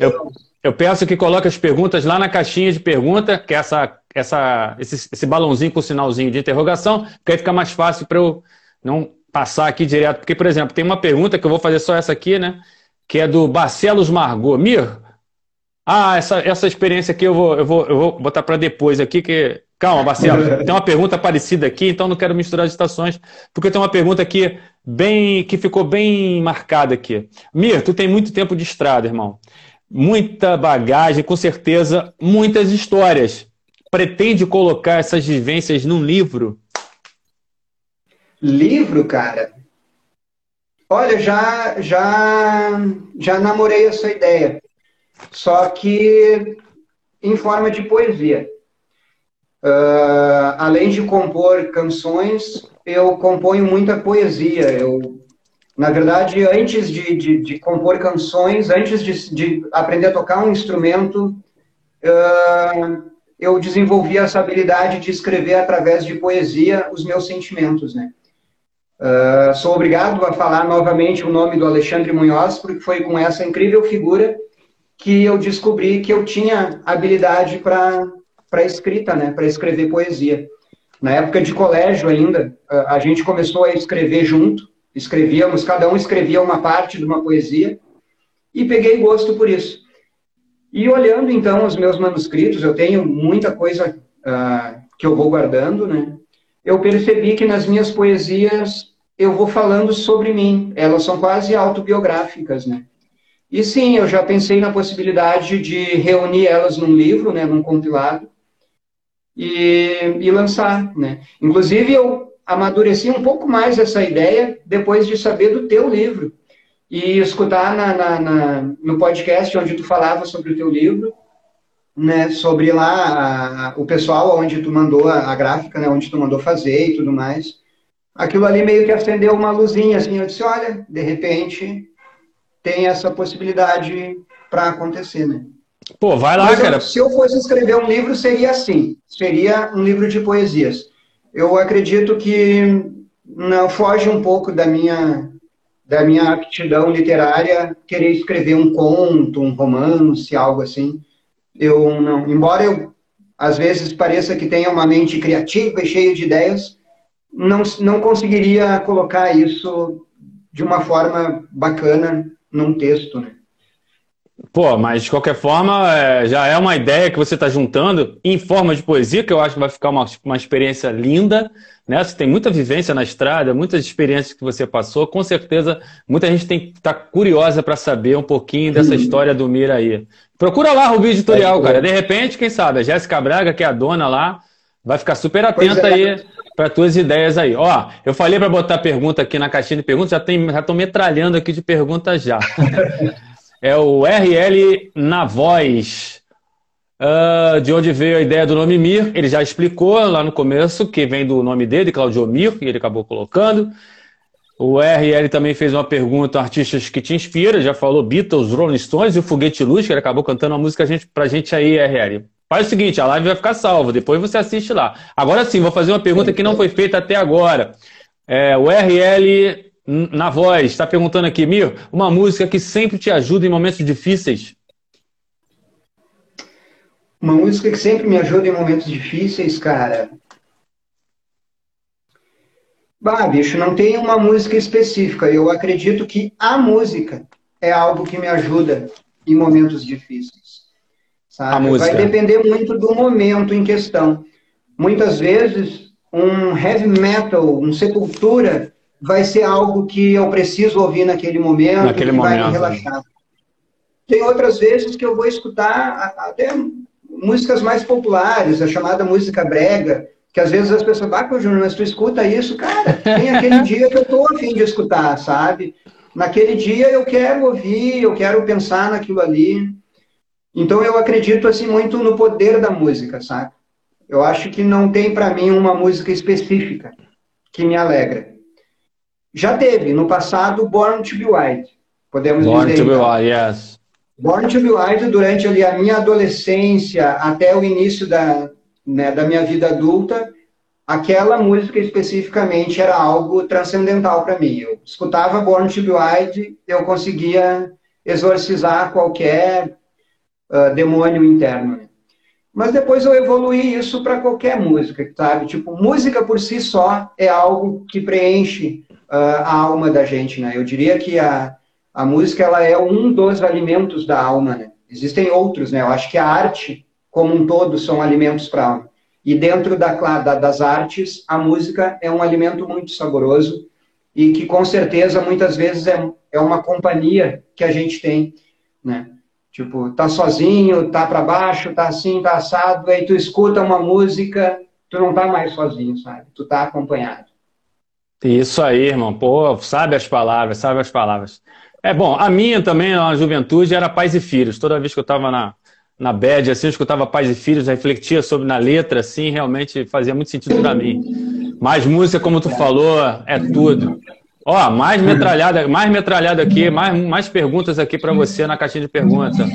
Eu, eu peço que coloque as perguntas lá na caixinha de pergunta, que é essa, essa, esse, esse balãozinho com sinalzinho de interrogação, que aí fica mais fácil para eu não passar aqui direto. Porque, por exemplo, tem uma pergunta que eu vou fazer só essa aqui, né? Que é do Barcelos Margot. Mir, ah, essa, essa experiência aqui eu vou, eu vou, eu vou botar para depois aqui, que. Calma, Barcelos, tem uma pergunta parecida aqui, então não quero misturar as estações, porque tem uma pergunta aqui bem que ficou bem marcada aqui. Mir, tu tem muito tempo de estrada, irmão muita bagagem, com certeza, muitas histórias. Pretende colocar essas vivências num livro? Livro, cara? Olha, já já já namorei essa ideia. Só que em forma de poesia. Uh, além de compor canções, eu componho muita poesia. Eu na verdade, antes de, de, de compor canções, antes de, de, aprender a tocar um instrumento, uh, eu desenvolvi essa habilidade de escrever através de poesia os meus sentimentos, né? Uh, sou obrigado a falar novamente o nome do Alexandre Munhoz, porque foi com essa incrível figura que eu descobri que eu tinha habilidade para escrita, né? Para escrever poesia. Na época de colégio ainda, a gente começou a escrever junto, escrevíamos, cada um escrevia uma parte de uma poesia, e peguei gosto por isso. E olhando então os meus manuscritos, eu tenho muita coisa uh, que eu vou guardando, né? Eu percebi que nas minhas poesias eu vou falando sobre mim, elas são quase autobiográficas, né? E sim, eu já pensei na possibilidade de reunir elas num livro, né, num compilado, e, e lançar, né? Inclusive, eu amadureci um pouco mais essa ideia depois de saber do teu livro e escutar na, na, na, no podcast onde tu falava sobre o teu livro, né, sobre lá a, o pessoal onde tu mandou a, a, gráfica, né, onde tu mandou fazer e tudo mais. Aquilo ali meio que acendeu uma luzinha, assim, eu disse, olha, de repente tem essa possibilidade para acontecer, né? Pô, vai lá, cara. se eu fosse escrever um livro, seria assim, seria um livro de poesias. Eu acredito que não foge um pouco da minha da minha aptidão literária querer escrever um conto, um romance, algo assim. Eu não, embora eu às vezes pareça que tenha uma mente criativa e cheia de ideias, não, não conseguiria colocar isso de uma forma bacana num texto, né? Pô, mas de qualquer forma, é, já é uma ideia que você está juntando em forma de poesia, que eu acho que vai ficar uma, uma experiência linda. Né? Você tem muita vivência na estrada, muitas experiências que você passou. Com certeza, muita gente tem que estar tá curiosa para saber um pouquinho dessa uhum. história do Mira aí. Procura lá Rubi Editorial, cara. De repente, quem sabe, a Jéssica Braga, que é a dona lá, vai ficar super atenta é. aí para tuas ideias aí. Ó, eu falei para botar pergunta aqui na caixinha de perguntas, já tem, já estou metralhando aqui de perguntas já. <laughs> é o RL na voz. Uh, de onde veio a ideia do nome Mir? Ele já explicou lá no começo que vem do nome dele, Claudio Mir, que ele acabou colocando. O RL também fez uma pergunta artistas que te inspiram, já falou Beatles, Rolling Stones e o Foguete Luz, que ele acabou cantando uma música pra gente aí, RL. Faz o seguinte, a live vai ficar salva, depois você assiste lá. Agora sim, vou fazer uma pergunta que não foi feita até agora. É, o RL na voz, está perguntando aqui, Mir, uma música que sempre te ajuda em momentos difíceis? Uma música que sempre me ajuda em momentos difíceis, cara. Bah, bicho, não tem uma música específica. Eu acredito que a música é algo que me ajuda em momentos difíceis. Sabe? A música. Vai depender muito do momento em questão. Muitas vezes, um heavy metal, um sepultura, vai ser algo que eu preciso ouvir naquele momento, naquele que momento, vai me relaxar. Tem outras vezes que eu vou escutar até músicas mais populares, a chamada música brega, que às vezes as pessoas, ah, Júnior, mas tu escuta isso? Cara, tem aquele <laughs> dia que eu tô afim de escutar, sabe? Naquele dia eu quero ouvir, eu quero pensar naquilo ali. Então eu acredito assim muito no poder da música, sabe? Eu acho que não tem para mim uma música específica que me alegra. Já teve, no passado, Born to be Wild. Podemos Born dizer. Born to be Wild, yes. Born to be Wild, durante ali, a minha adolescência, até o início da, né, da minha vida adulta, aquela música especificamente era algo transcendental para mim. Eu escutava Born to be Wild, eu conseguia exorcizar qualquer uh, demônio interno. Né? Mas depois eu evoluí isso para qualquer música, sabe? Tipo, música por si só é algo que preenche uh, a alma da gente, né? Eu diria que a, a música ela é um dos alimentos da alma, né? Existem outros, né? Eu acho que a arte como um todo são alimentos para alma. E dentro da, da, das artes, a música é um alimento muito saboroso e que com certeza muitas vezes é, é uma companhia que a gente tem, né? Tipo, tá sozinho, tá para baixo, tá assim, tá assado, aí tu escuta uma música, tu não tá mais sozinho, sabe? Tu tá acompanhado. Isso aí, irmão. Pô, sabe as palavras, sabe as palavras. É bom, a minha também, na juventude, era pais e filhos. Toda vez que eu estava na, na bad, assim, eu escutava pais e filhos, refletia sobre na letra, assim, realmente fazia muito sentido para mim. Mas música, como tu falou, é tudo. Ó, mais metralhada, mais metralhada aqui, mais, mais perguntas aqui para você na caixinha de perguntas.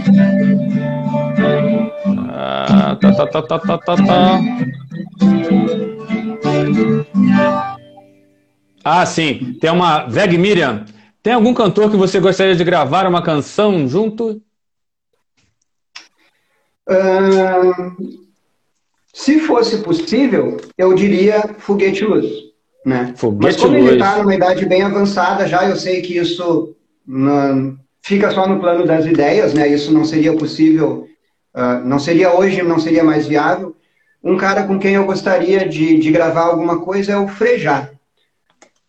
Ah, tá, tá, tá, tá, tá, tá, tá. Ah, sim. Tem uma. Veg Miriam. Tem algum cantor que você gostaria de gravar uma canção junto? Se fosse possível, eu diria Foguete Luz. Né? Foguete Mas como Luz. ele está numa idade bem avançada já, eu sei que isso não, fica só no plano das ideias, né? Isso não seria possível, uh, não seria hoje, não seria mais viável. Um cara com quem eu gostaria de, de gravar alguma coisa é o Frejá.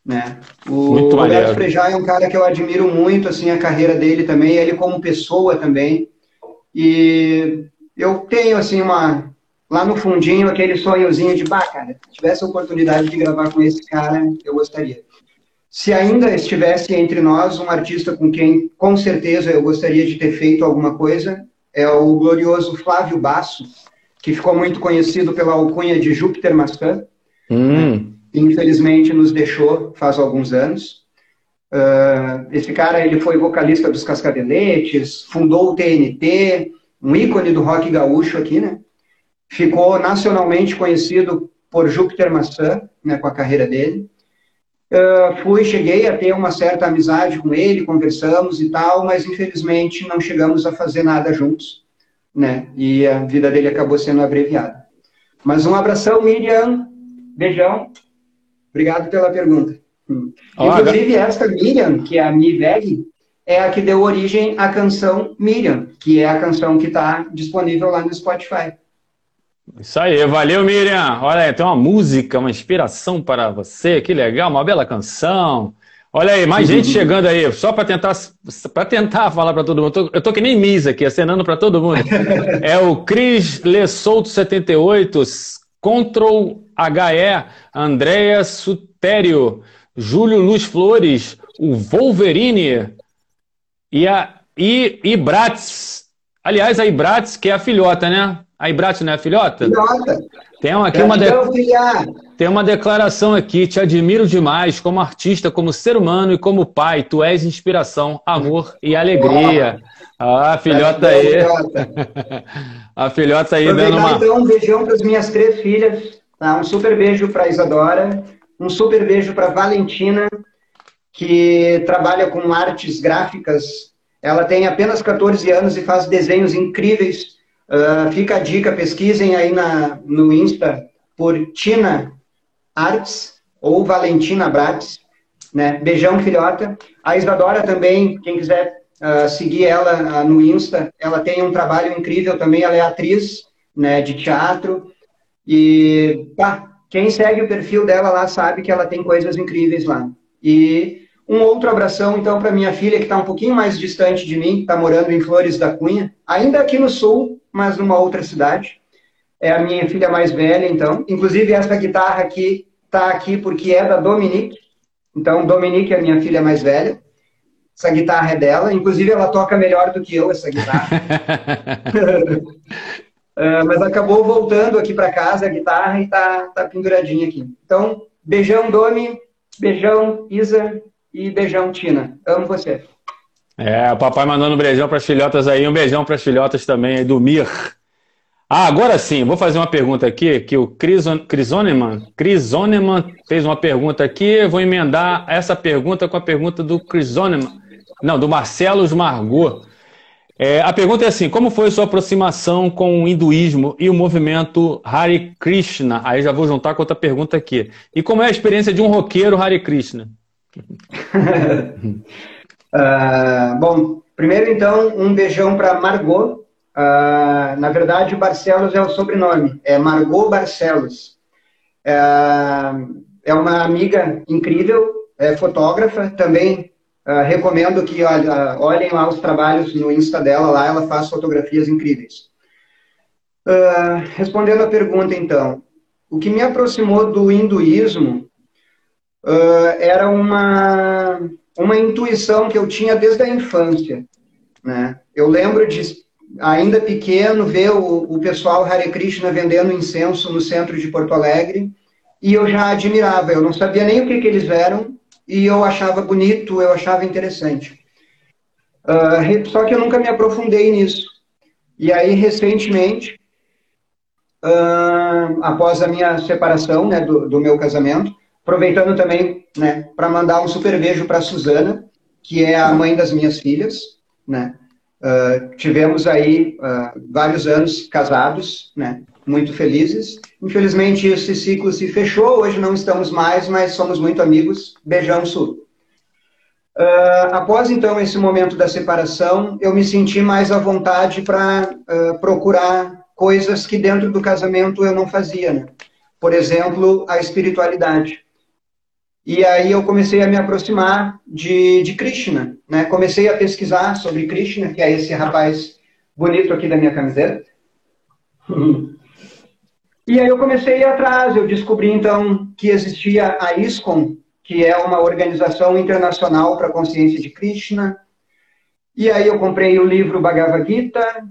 Né? O muito Roberto Frejá é um cara que eu admiro muito, assim, a carreira dele também, ele como pessoa também. E eu tenho, assim, uma, lá no fundinho aquele sonhozinho de, bah, cara, se tivesse a oportunidade de gravar com esse cara, eu gostaria. Se ainda estivesse entre nós um artista com quem, com certeza, eu gostaria de ter feito alguma coisa, é o glorioso Flávio Basso, que ficou muito conhecido pela alcunha de Júpiter Maçã. Hum. Infelizmente nos deixou faz alguns anos. Uh, esse cara ele foi vocalista dos Cascadeletes, fundou o TNT, um ícone do rock gaúcho aqui, né? Ficou nacionalmente conhecido por Júpiter Maçã, né, com a carreira dele. Uh, fui, cheguei a ter uma certa amizade com ele, conversamos e tal, mas infelizmente não chegamos a fazer nada juntos, né? E a vida dele acabou sendo abreviada. Mas um abração, Miriam, beijão, obrigado pela pergunta. Inclusive, esta Miriam, que é a Mi Veg, é a que deu origem à canção Miriam, que é a canção que está disponível lá no Spotify. Isso aí, valeu Miriam. Olha aí, tem uma música, uma inspiração para você, que legal, uma bela canção. Olha aí, mais gente <laughs> chegando aí, só para tentar tentar falar para todo mundo. Eu tô, eu tô, que nem Misa aqui, acenando para todo mundo. <laughs> É o Cris Lesouto 78, Control HE, Andréa Sutério, Júlio Luz Flores, o Wolverine, e a I, Ibrates. Aliás, a Ibrates, que é a filhota, né? A Ibrates não é a filhota? Filhota. Tem uma, aqui uma, de... Tem uma declaração aqui. Te admiro demais como artista, como ser humano e como pai. Tu és inspiração, amor e alegria. Ah, a filhota aí. <laughs> a filhota aí dando uma. Então, um beijão para as minhas três filhas. Tá? Um super beijo para Isadora. Um super beijo para Valentina que trabalha com artes gráficas. Ela tem apenas 14 anos e faz desenhos incríveis. Uh, fica a dica, pesquisem aí na, no Insta por Tina Arts ou Valentina Bratis. Né? Beijão, filhota. A Isadora também, quem quiser uh, seguir ela uh, no Insta, ela tem um trabalho incrível também. Ela é atriz né, de teatro. E tá, quem segue o perfil dela lá sabe que ela tem coisas incríveis lá. E um outro abração, então, para minha filha, que está um pouquinho mais distante de mim, está morando em Flores da Cunha, ainda aqui no sul, mas numa outra cidade. É a minha filha mais velha, então. Inclusive, essa guitarra aqui está aqui porque é da Dominique. Então, Dominique é a minha filha mais velha. Essa guitarra é dela. Inclusive, ela toca melhor do que eu, essa guitarra. uh, <laughs> <laughs> mas acabou voltando aqui para casa a guitarra e está tá penduradinha aqui. Então, beijão, Domi. Beijão, Isa. E beijão, Tina. Amo você. É, o papai mandando um beijão para as filhotas aí, um beijão para as filhotas também aí do Mir. Ah, agora sim, vou fazer uma pergunta aqui, que o Crisoneman, Crisoneman fez uma pergunta aqui, vou emendar essa pergunta com a pergunta do Crisoneman, não, do Marcelo Margot. É, a pergunta é assim, como foi sua aproximação com o hinduísmo e o movimento Hare Krishna? Aí já vou juntar com outra pergunta aqui. E como é a experiência de um roqueiro Hare Krishna? Uh, <laughs> bom, primeiro então, um beijão para Margot. Uh, na verdade, Barcelos é o sobrenome, é Margot Barcelos. Uh, é uma amiga incrível, é fotógrafa, também uh, recomendo que olhem lá os trabalhos no Insta dela, lá ela faz fotografias incríveis. respondendo a pergunta, então, o que me aproximou do hinduísmo uh, era uma, uma intuição que eu tinha desde a infância. Né? Eu lembro de, ainda pequeno, ver o, o pessoal Hare Krishna vendendo incenso no centro de Porto Alegre e eu já admirava. Eu não sabia nem o que, que eles eram e eu achava bonito, eu achava interessante. Uh, só que eu nunca me aprofundei nisso. E aí, recentemente, uh, após a minha separação né, do, do meu casamento, Aproveitando também, né, para mandar um super beijo para a Suzana, que é a mãe das minhas filhas, né? Uh, tivemos aí uh, vários anos casados, né? Muito felizes. Infelizmente esse ciclo se fechou. Hoje não estamos mais, mas somos muito amigos. Beijão sul. Uh, após então esse momento da separação, eu me senti mais à vontade para procurar coisas que dentro do casamento eu não fazia, né? Por exemplo, a espiritualidade. E aí eu comecei a me aproximar de, de Krishna, né? Comecei a pesquisar sobre Krishna, que é esse rapaz bonito aqui da minha camiseta. E aí eu comecei atrás, eu descobri então que existia a ISKCON, que é uma organização internacional para a consciência de Krishna. E aí eu comprei o livro Bhagavad Gita,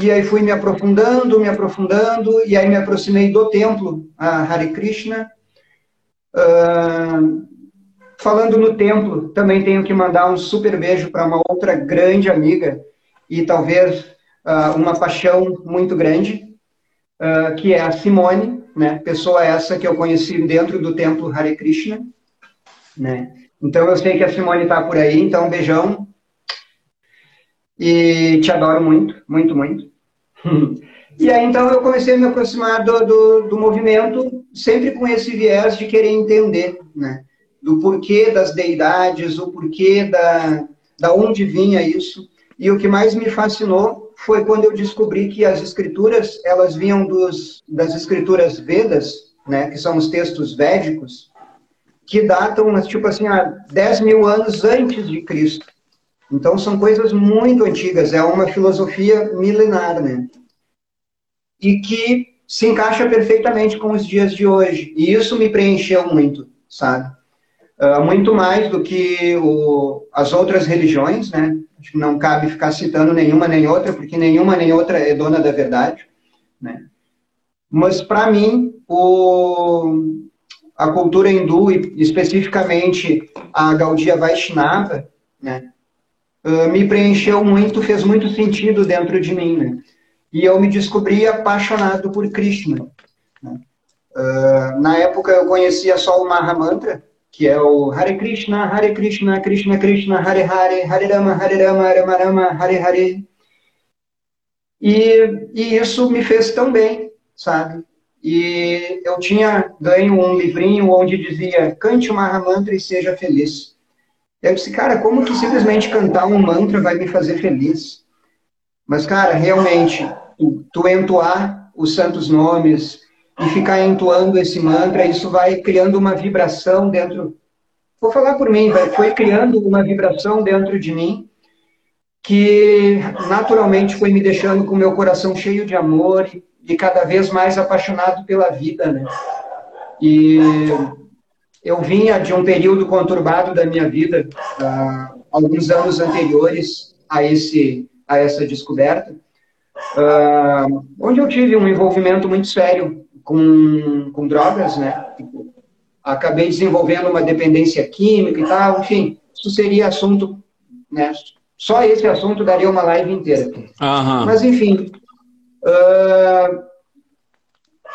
e aí fui me aprofundando, me aprofundando, e aí me aproximei do templo, a Hare Krishna. Falando no templo, também tenho que mandar um super beijo para uma outra grande amiga, e talvez uh, uma paixão muito grande, uh, que é a Simone, né? pessoa essa que eu conheci dentro do templo Hare Krishna. Né? Então eu sei que a Simone está por aí, então um beijão. E te adoro muito, muito, muito. <laughs> e aí então eu comecei a me aproximar do, do, do, movimento, sempre com esse viés de querer entender, né? Do porquê das deidades, o porquê da, da onde vinha isso. E o que mais me fascinou foi quando eu descobri que as escrituras, elas vinham dos, das escrituras Vedas, né, que são os textos védicos, que datam, tipo assim, há 10 mil anos antes de Cristo. Então, são coisas muito antigas, é uma filosofia milenar, né? E que se encaixa perfeitamente com os dias de hoje. E isso me preencheu muito, sabe? Uh, muito mais do que o, as outras religiões, né? Acho que não cabe ficar citando nenhuma nem outra, porque nenhuma nem outra é dona da verdade, né? Mas, para mim, o, a cultura hindu, e especificamente a Gaudia Vaishnava, né, uh, me preencheu muito, fez muito sentido dentro de mim. Né? E eu me descobri apaixonado por Krishna. Né? Uh, na época eu conhecia só o Mahamantra, que é o Hare Krishna, Hare Krishna, Krishna Krishna, Hare Hare, Hare Rama, Hare Rama, Rama Rama, Hare Hare. E, e isso me fez tão bem, sabe? E eu tinha ganho um livrinho onde dizia: cante uma mantra e seja feliz. Eu disse, cara, como que simplesmente cantar um mantra vai me fazer feliz? Mas, cara, realmente, tu, entoar os santos nomes e ficar entoando esse mantra, isso vai criando uma vibração dentro. Vou falar por mim, vai, foi criando uma vibração dentro de mim que naturalmente foi me deixando com meu coração cheio de amor e cada vez mais apaixonado pela vida, né? E eu vinha de um período conturbado da minha vida, uh, alguns anos anteriores a esse a essa descoberta, uh, onde eu tive um envolvimento muito sério com, com drogas, né? Acabei desenvolvendo uma dependência química e tal, enfim, isso seria assunto, né? Só esse assunto daria uma live inteira. Uhum. Mas enfim, Uh,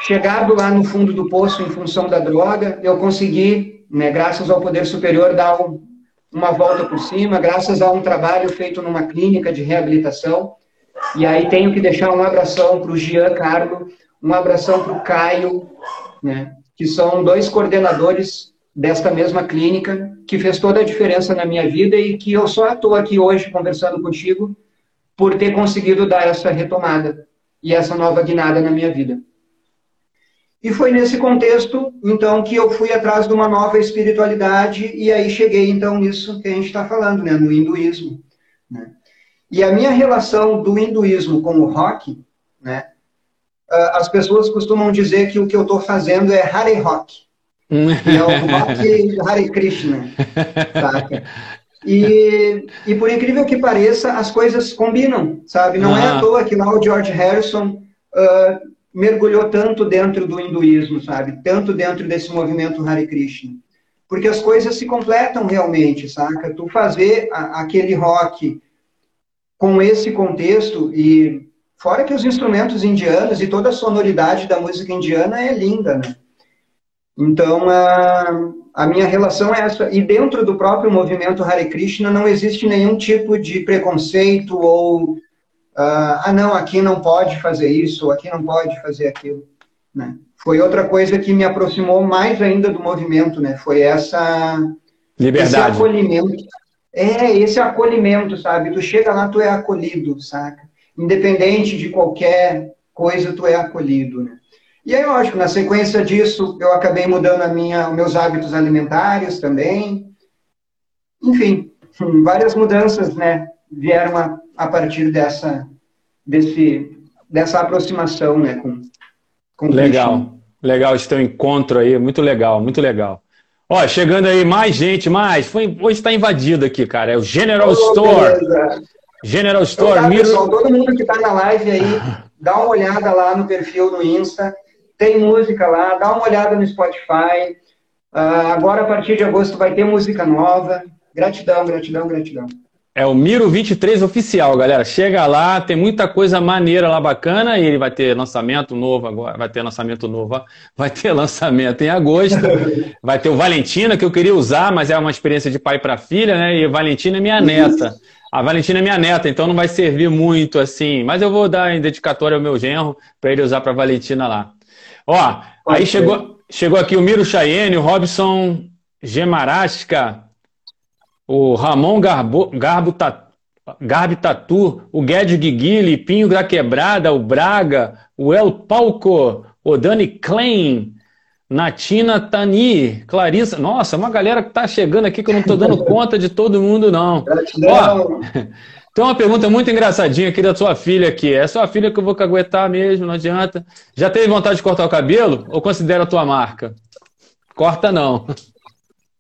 chegado lá no fundo do poço em função da droga, eu consegui, né, graças ao poder superior, dar um, uma volta por cima, graças a um trabalho feito numa clínica de reabilitação. E aí tenho que deixar um abração para o Gian Carlo, um abração para o Caio, né, que são dois coordenadores desta mesma clínica, que fez toda a diferença na minha vida e que eu só estou aqui hoje conversando contigo por ter conseguido dar essa retomada e essa nova guinada na minha vida. E foi nesse contexto, então, que eu fui atrás de uma nova espiritualidade e aí cheguei, então, nisso que a gente está falando, né, no hinduísmo. Né? E a minha relação do hinduísmo com o rock, né, as pessoas costumam dizer que o que eu estou fazendo é Hare Rock. é o rock Hare Krishna, saca? E, e por incrível que pareça, as coisas combinam, sabe? Não é à toa que lá o George Harrison uh, mergulhou tanto dentro do hinduísmo, sabe? Tanto dentro desse movimento Hare Krishna. Porque as coisas se completam realmente, saca? Tu fazer a, aquele rock com esse contexto e fora que os instrumentos indianos e toda a sonoridade da música indiana é linda, né? Então, uh, a minha relação é essa. E dentro do próprio movimento Hare Krishna não existe nenhum tipo de preconceito ou, uh, ah, não, aqui não pode fazer isso, aqui não pode fazer aquilo. Né? Foi outra coisa que me aproximou mais ainda do movimento, né? Foi essa... Liberdade. Esse acolhimento. É, esse acolhimento, sabe? Tu chega lá, tu é acolhido, saca? Independente de qualquer coisa, tu é acolhido, né? E aí, lógico, na sequência disso, eu acabei mudando a minha, meus hábitos alimentares também. Enfim, várias mudanças, né, vieram a, a partir dessa, desse, dessa aproximação, né, com, Legal, legal esse teu encontro aí, muito legal, muito legal. Ó, chegando aí mais gente, mais. Foi, hoje está invadido aqui, cara. É o General oh, Store. Beleza. General Store. Então, tá, Miro... pessoal, todo mundo que está na live aí, <laughs> dá uma olhada lá no perfil no Insta. Tem música lá, dá uma olhada no Spotify. Uh, agora, a partir de agosto, vai ter música nova. Gratidão, gratidão, gratidão. É o Miro 23 oficial, galera. Chega lá, tem muita coisa maneira lá bacana e ele vai ter lançamento novo agora, vai ter lançamento novo, vai ter <laughs> lançamento em agosto. vai ter o Valentina que eu queria usar, mas é uma experiência de pai para filha, né? E Valentina é minha neta. A Valentina é minha neta, então não vai servir muito assim, mas eu vou dar em dedicatória ao meu genro para ele usar para Valentina lá. Ó, aí chegou, chegou aqui o Miro Chayenne, o Robson Gemarasca, o Ramon Garbo, Garbo Tatu, Garbi Tatu, o Guedes Guigui, Pinho da Quebrada, o Braga, o El Palco, o Dani Klein, Natina Tani, Clarissa. Nossa, uma galera que tá chegando aqui que eu não tô dando conta de todo mundo, não. Ó, <laughs> tem uma pergunta muito engraçadinha aqui da sua filha aqui. É sua filha que eu vou caguetar mesmo, não adianta. Já teve vontade de cortar o cabelo ou considera a tua marca? Corta não.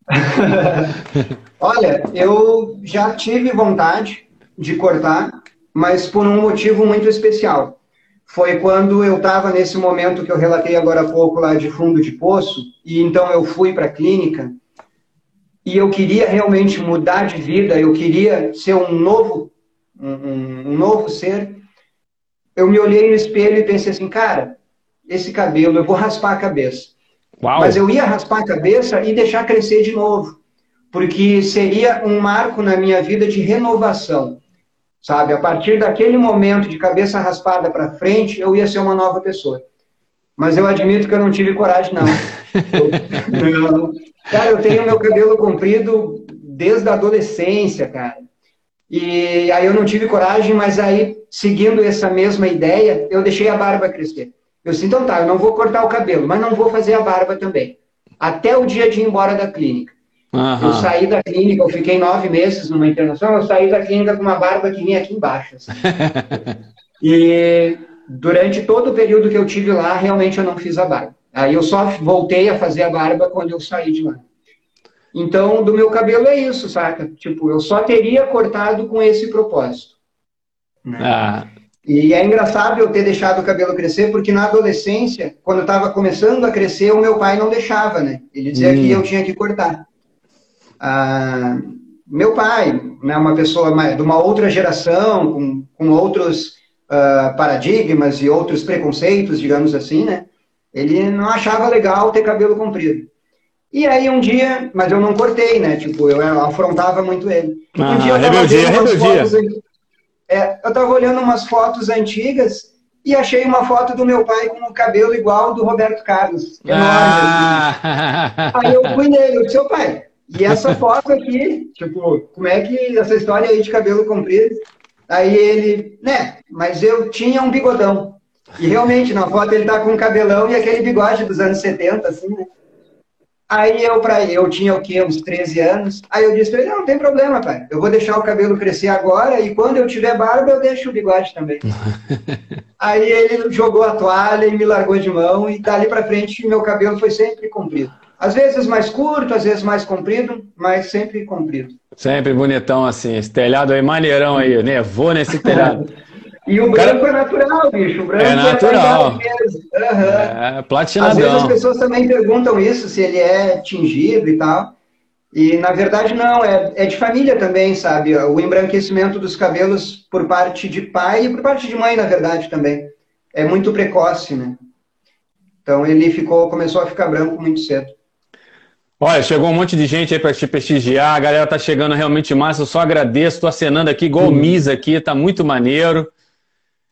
<laughs> Olha, eu já tive vontade de cortar, mas por um motivo muito especial. Foi quando eu estava nesse momento que eu relatei agora há pouco lá de fundo de poço, e então eu fui para a clínica, e eu queria realmente mudar de vida, eu queria ser um novo, um, um novo ser. Eu me olhei no espelho e pensei assim, cara, esse cabelo, eu vou raspar a cabeça. Uau. Mas eu ia raspar a cabeça e deixar crescer de novo, porque seria um marco na minha vida de renovação, sabe? A partir daquele momento de cabeça raspada para frente, eu ia ser uma nova pessoa. Mas eu admito que eu não tive coragem, não. <laughs> eu, cara, eu tenho meu cabelo comprido desde a adolescência, cara. E aí eu não tive coragem, mas aí, seguindo essa mesma ideia, eu deixei a barba crescer. Eu disse, então tá, eu não vou cortar o cabelo, mas não vou fazer a barba também. Até o dia de ir embora da clínica. Uhum. Eu saí da clínica, eu fiquei nove meses numa internação, eu saí da clínica com uma barba que vinha aqui embaixo. Assim. <laughs> e durante todo o período que eu tive lá, realmente eu não fiz a barba. Aí eu só voltei a fazer a barba quando eu saí de lá. Então, do meu cabelo é isso, saca? Tipo, eu só teria cortado com esse propósito. Né? Ah, e é engraçado eu ter deixado o cabelo crescer, porque na adolescência, quando eu estava começando a crescer, o meu pai não deixava, né? Ele dizia hum. que eu tinha que cortar. Ah, meu pai, né, uma pessoa de uma outra geração, com, com outros uh, paradigmas e outros preconceitos, digamos assim, né? Ele não achava legal ter cabelo comprido. E aí um dia, mas eu não cortei, né? Tipo, eu afrontava muito ele. Ah, um dia eu rebeldia, rebeldia. É, eu estava olhando umas fotos antigas e achei uma foto do meu pai com o cabelo igual do Roberto Carlos. Enorme, ah. Aí eu <laughs> fui nele, eu disse, seu pai, e essa foto aqui, tipo, como é que essa história aí de cabelo comprido? Aí ele, né, mas eu tinha um bigodão. E realmente, na foto ele tá com um cabelão e aquele bigode dos anos 70, assim, né? Aí eu, pra, eu tinha o quê? Uns 13 anos. Aí eu disse pra ele, não, não tem problema, pai. Eu vou deixar o cabelo crescer agora e quando eu tiver barba, eu deixo o bigode também. <laughs> Aí ele jogou a toalha e me largou de mão e dali pra frente meu cabelo foi sempre comprido. Às vezes mais curto, às vezes mais comprido, mas sempre comprido. Sempre bonitão assim. Esse telhado aí, maneirão aí. Nevou nesse telhado. <laughs> E o branco cara... é natural, bicho. O branco é natural. É, uhum. é platinadão. Às vezes as pessoas também perguntam isso, se ele é tingido e tal. E na verdade não, é, é de família também, sabe? O embranquecimento dos cabelos por parte de pai e por parte de mãe, na verdade, também. É muito precoce, né? Então ele ficou, começou a ficar branco muito cedo. Olha, chegou um monte de gente aí para te prestigiar, a galera tá chegando realmente massa, eu só agradeço, tô acenando aqui igual uhum. Misa aqui, tá muito maneiro.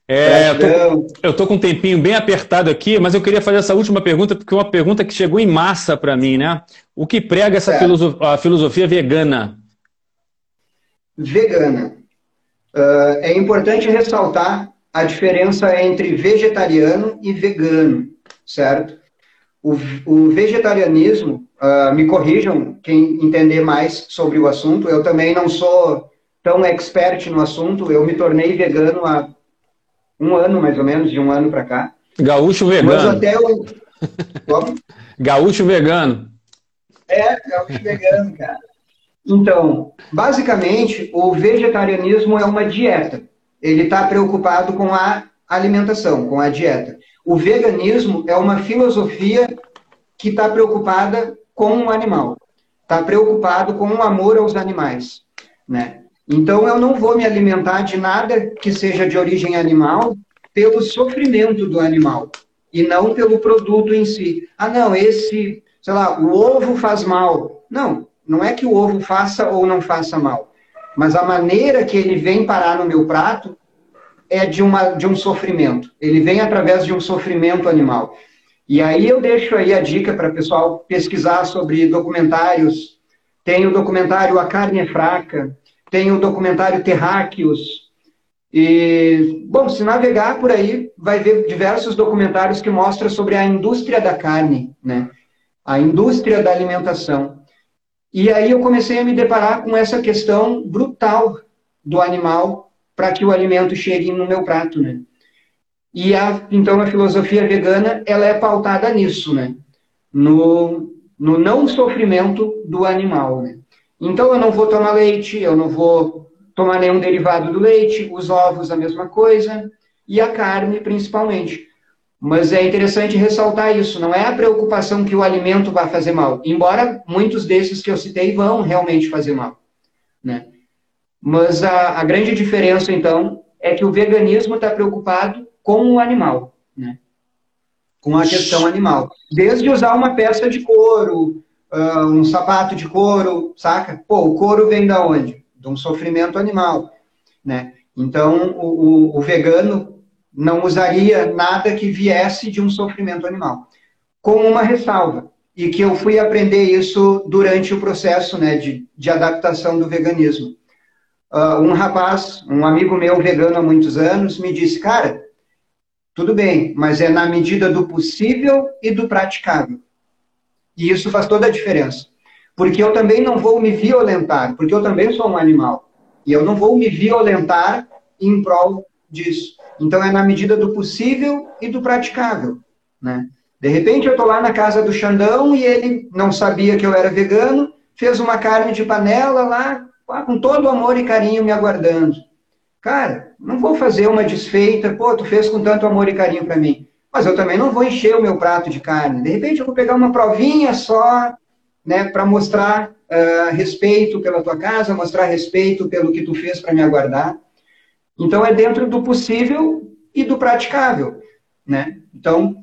É, eu, tô, eu tô com um tempinho bem apertado aqui, mas eu queria fazer essa última pergunta, porque é uma pergunta que chegou em massa para mim, né? O que prega essa filosofia, filosofia vegana? Vegana. Uh, é importante ressaltar a diferença entre vegetariano e vegano, certo? O, o vegetarianismo, uh, me corrijam quem entender mais sobre o assunto, eu também não sou tão expert no assunto, eu me tornei vegano há um ano mais ou menos, de um ano para cá. Gaúcho vegano. Mas até o... Gaúcho vegano. É, gaúcho vegano, cara. Então, basicamente, o vegetarianismo é uma dieta. Ele está preocupado com a alimentação, com a dieta. O veganismo é uma filosofia que está preocupada com o animal, está preocupado com o amor aos animais, né? Então eu não vou me alimentar de nada que seja de origem animal pelo sofrimento do animal e não pelo produto em si. Ah, não, esse, sei lá, o ovo faz mal. Não, não é que o ovo faça ou não faça mal, mas a maneira que ele vem parar no meu prato é de, uma, de um sofrimento. Ele vem através de um sofrimento animal. E aí eu deixo aí a dica para o pessoal pesquisar sobre documentários. Tem o documentário A Carne é Fraca, tem o documentário Terráqueos. E, bom, se navegar por aí, vai ver diversos documentários que mostram sobre a indústria da carne, né? A indústria da alimentação. E aí eu comecei a me deparar com essa questão brutal do animal para que o alimento chegue no meu prato, né? E a, então a filosofia vegana ela é pautada nisso, né? No, no não sofrimento do animal, né? Então eu não vou tomar leite, eu não vou tomar nenhum derivado do leite, os ovos a mesma coisa e a carne principalmente. Mas é interessante ressaltar isso, não é a preocupação que o alimento vai fazer mal, embora muitos desses que eu citei vão realmente fazer mal, né? Mas a, a grande diferença então é que o veganismo está preocupado com o animal, né? com a questão animal. Desde usar uma peça de couro, uh, um sapato de couro, saca? Pô, o couro vem da onde? De um sofrimento animal, né? Então, o, o, o vegano não usaria nada que viesse de um sofrimento animal. Com uma ressalva, e que eu fui aprender isso durante o processo né, de, de adaptação do veganismo. Uh, um rapaz, um amigo meu vegano há muitos anos, me disse, cara, tudo bem, mas é na medida do possível e do praticável. E isso faz toda a diferença. Porque eu também não vou me violentar, porque eu também sou um animal. E eu não vou me violentar em prol disso. Então é na medida do possível e do praticável, né? De repente eu estou lá na casa do Xandão e ele não sabia que eu era vegano, fez uma carne de panela lá, com todo amor e carinho me aguardando. Cara, não vou fazer uma desfeita, pô, tu fez com tanto amor e carinho para mim. Mas eu também não vou encher o meu prato de carne. De repente eu vou pegar uma provinha só, né, para mostrar uh, respeito pela tua casa, mostrar respeito pelo que tu fez para me aguardar. Então é dentro do possível e do praticável, né? Então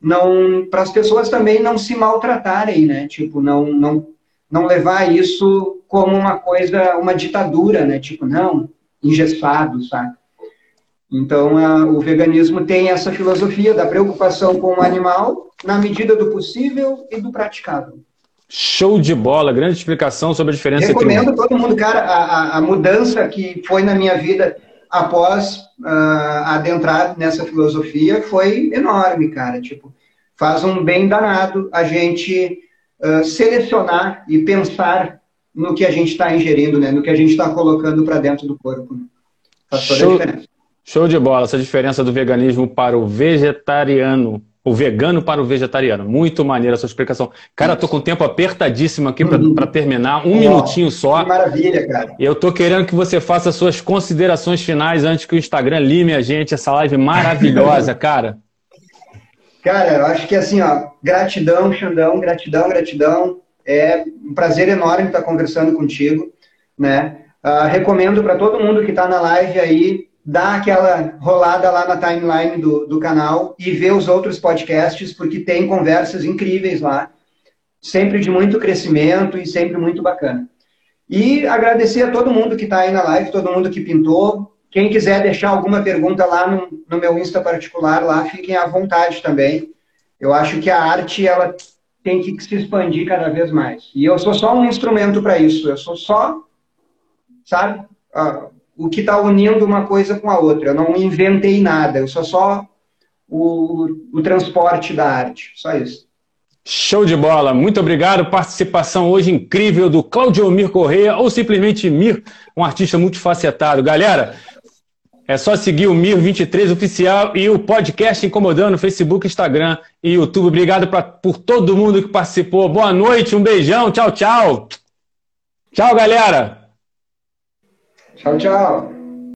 não para as pessoas também não se maltratarem, né? Tipo não não não levar isso como uma coisa, uma ditadura, né? Tipo não, engessado, sabe? Então, a, o veganismo tem essa filosofia da preocupação com o animal na medida do possível e do praticável. Show de bola, grande explicação sobre a diferença Recomendo entre... todo mundo, cara, a, a, mudança que foi na minha vida após uh, adentrar nessa filosofia foi enorme, cara. Tipo, faz um bem danado a gente uh, selecionar e pensar no que a gente está ingerindo, né? no que a gente está colocando para dentro do corpo. Né? Faz toda Show, a diferença. Show de bola, essa diferença do veganismo para o vegetariano. O vegano para o vegetariano. Muito maneira a sua explicação. Cara, tô com o tempo apertadíssimo aqui para terminar. Um oh, minutinho só. Que maravilha, cara. Eu tô querendo que você faça suas considerações finais antes que o Instagram lime a gente. Essa live maravilhosa, <laughs> cara. Cara, eu acho que assim, ó, gratidão, Xandão, gratidão, gratidão. É um prazer enorme estar conversando contigo, né? Uh, recomendo para todo mundo que está na live aí dar aquela rolada lá na timeline do, do canal e ver os outros podcasts, porque tem conversas incríveis lá, sempre de muito crescimento e sempre muito bacana. E agradecer a todo mundo que está aí na live, todo mundo que pintou. Quem quiser deixar alguma pergunta lá no, no meu Insta particular, lá, fiquem à vontade também. Eu acho que a arte, ela tem que se expandir cada vez mais. E eu sou só um instrumento para isso. Eu sou só, sabe, o que está unindo uma coisa com a outra. Eu não inventei nada. Eu sou só o, o transporte da arte. Só isso. Show de bola, muito obrigado. Participação hoje incrível do Claudio Mir Correia, ou simplesmente Mir, um artista multifacetado. Galera, É só seguir o Mir23 Oficial e o podcast Incomodando no Facebook, Instagram e YouTube. Obrigado pra, por todo mundo que participou. Boa noite, um beijão, tchau, tchau. Tchau, galera. Tchau, tchau.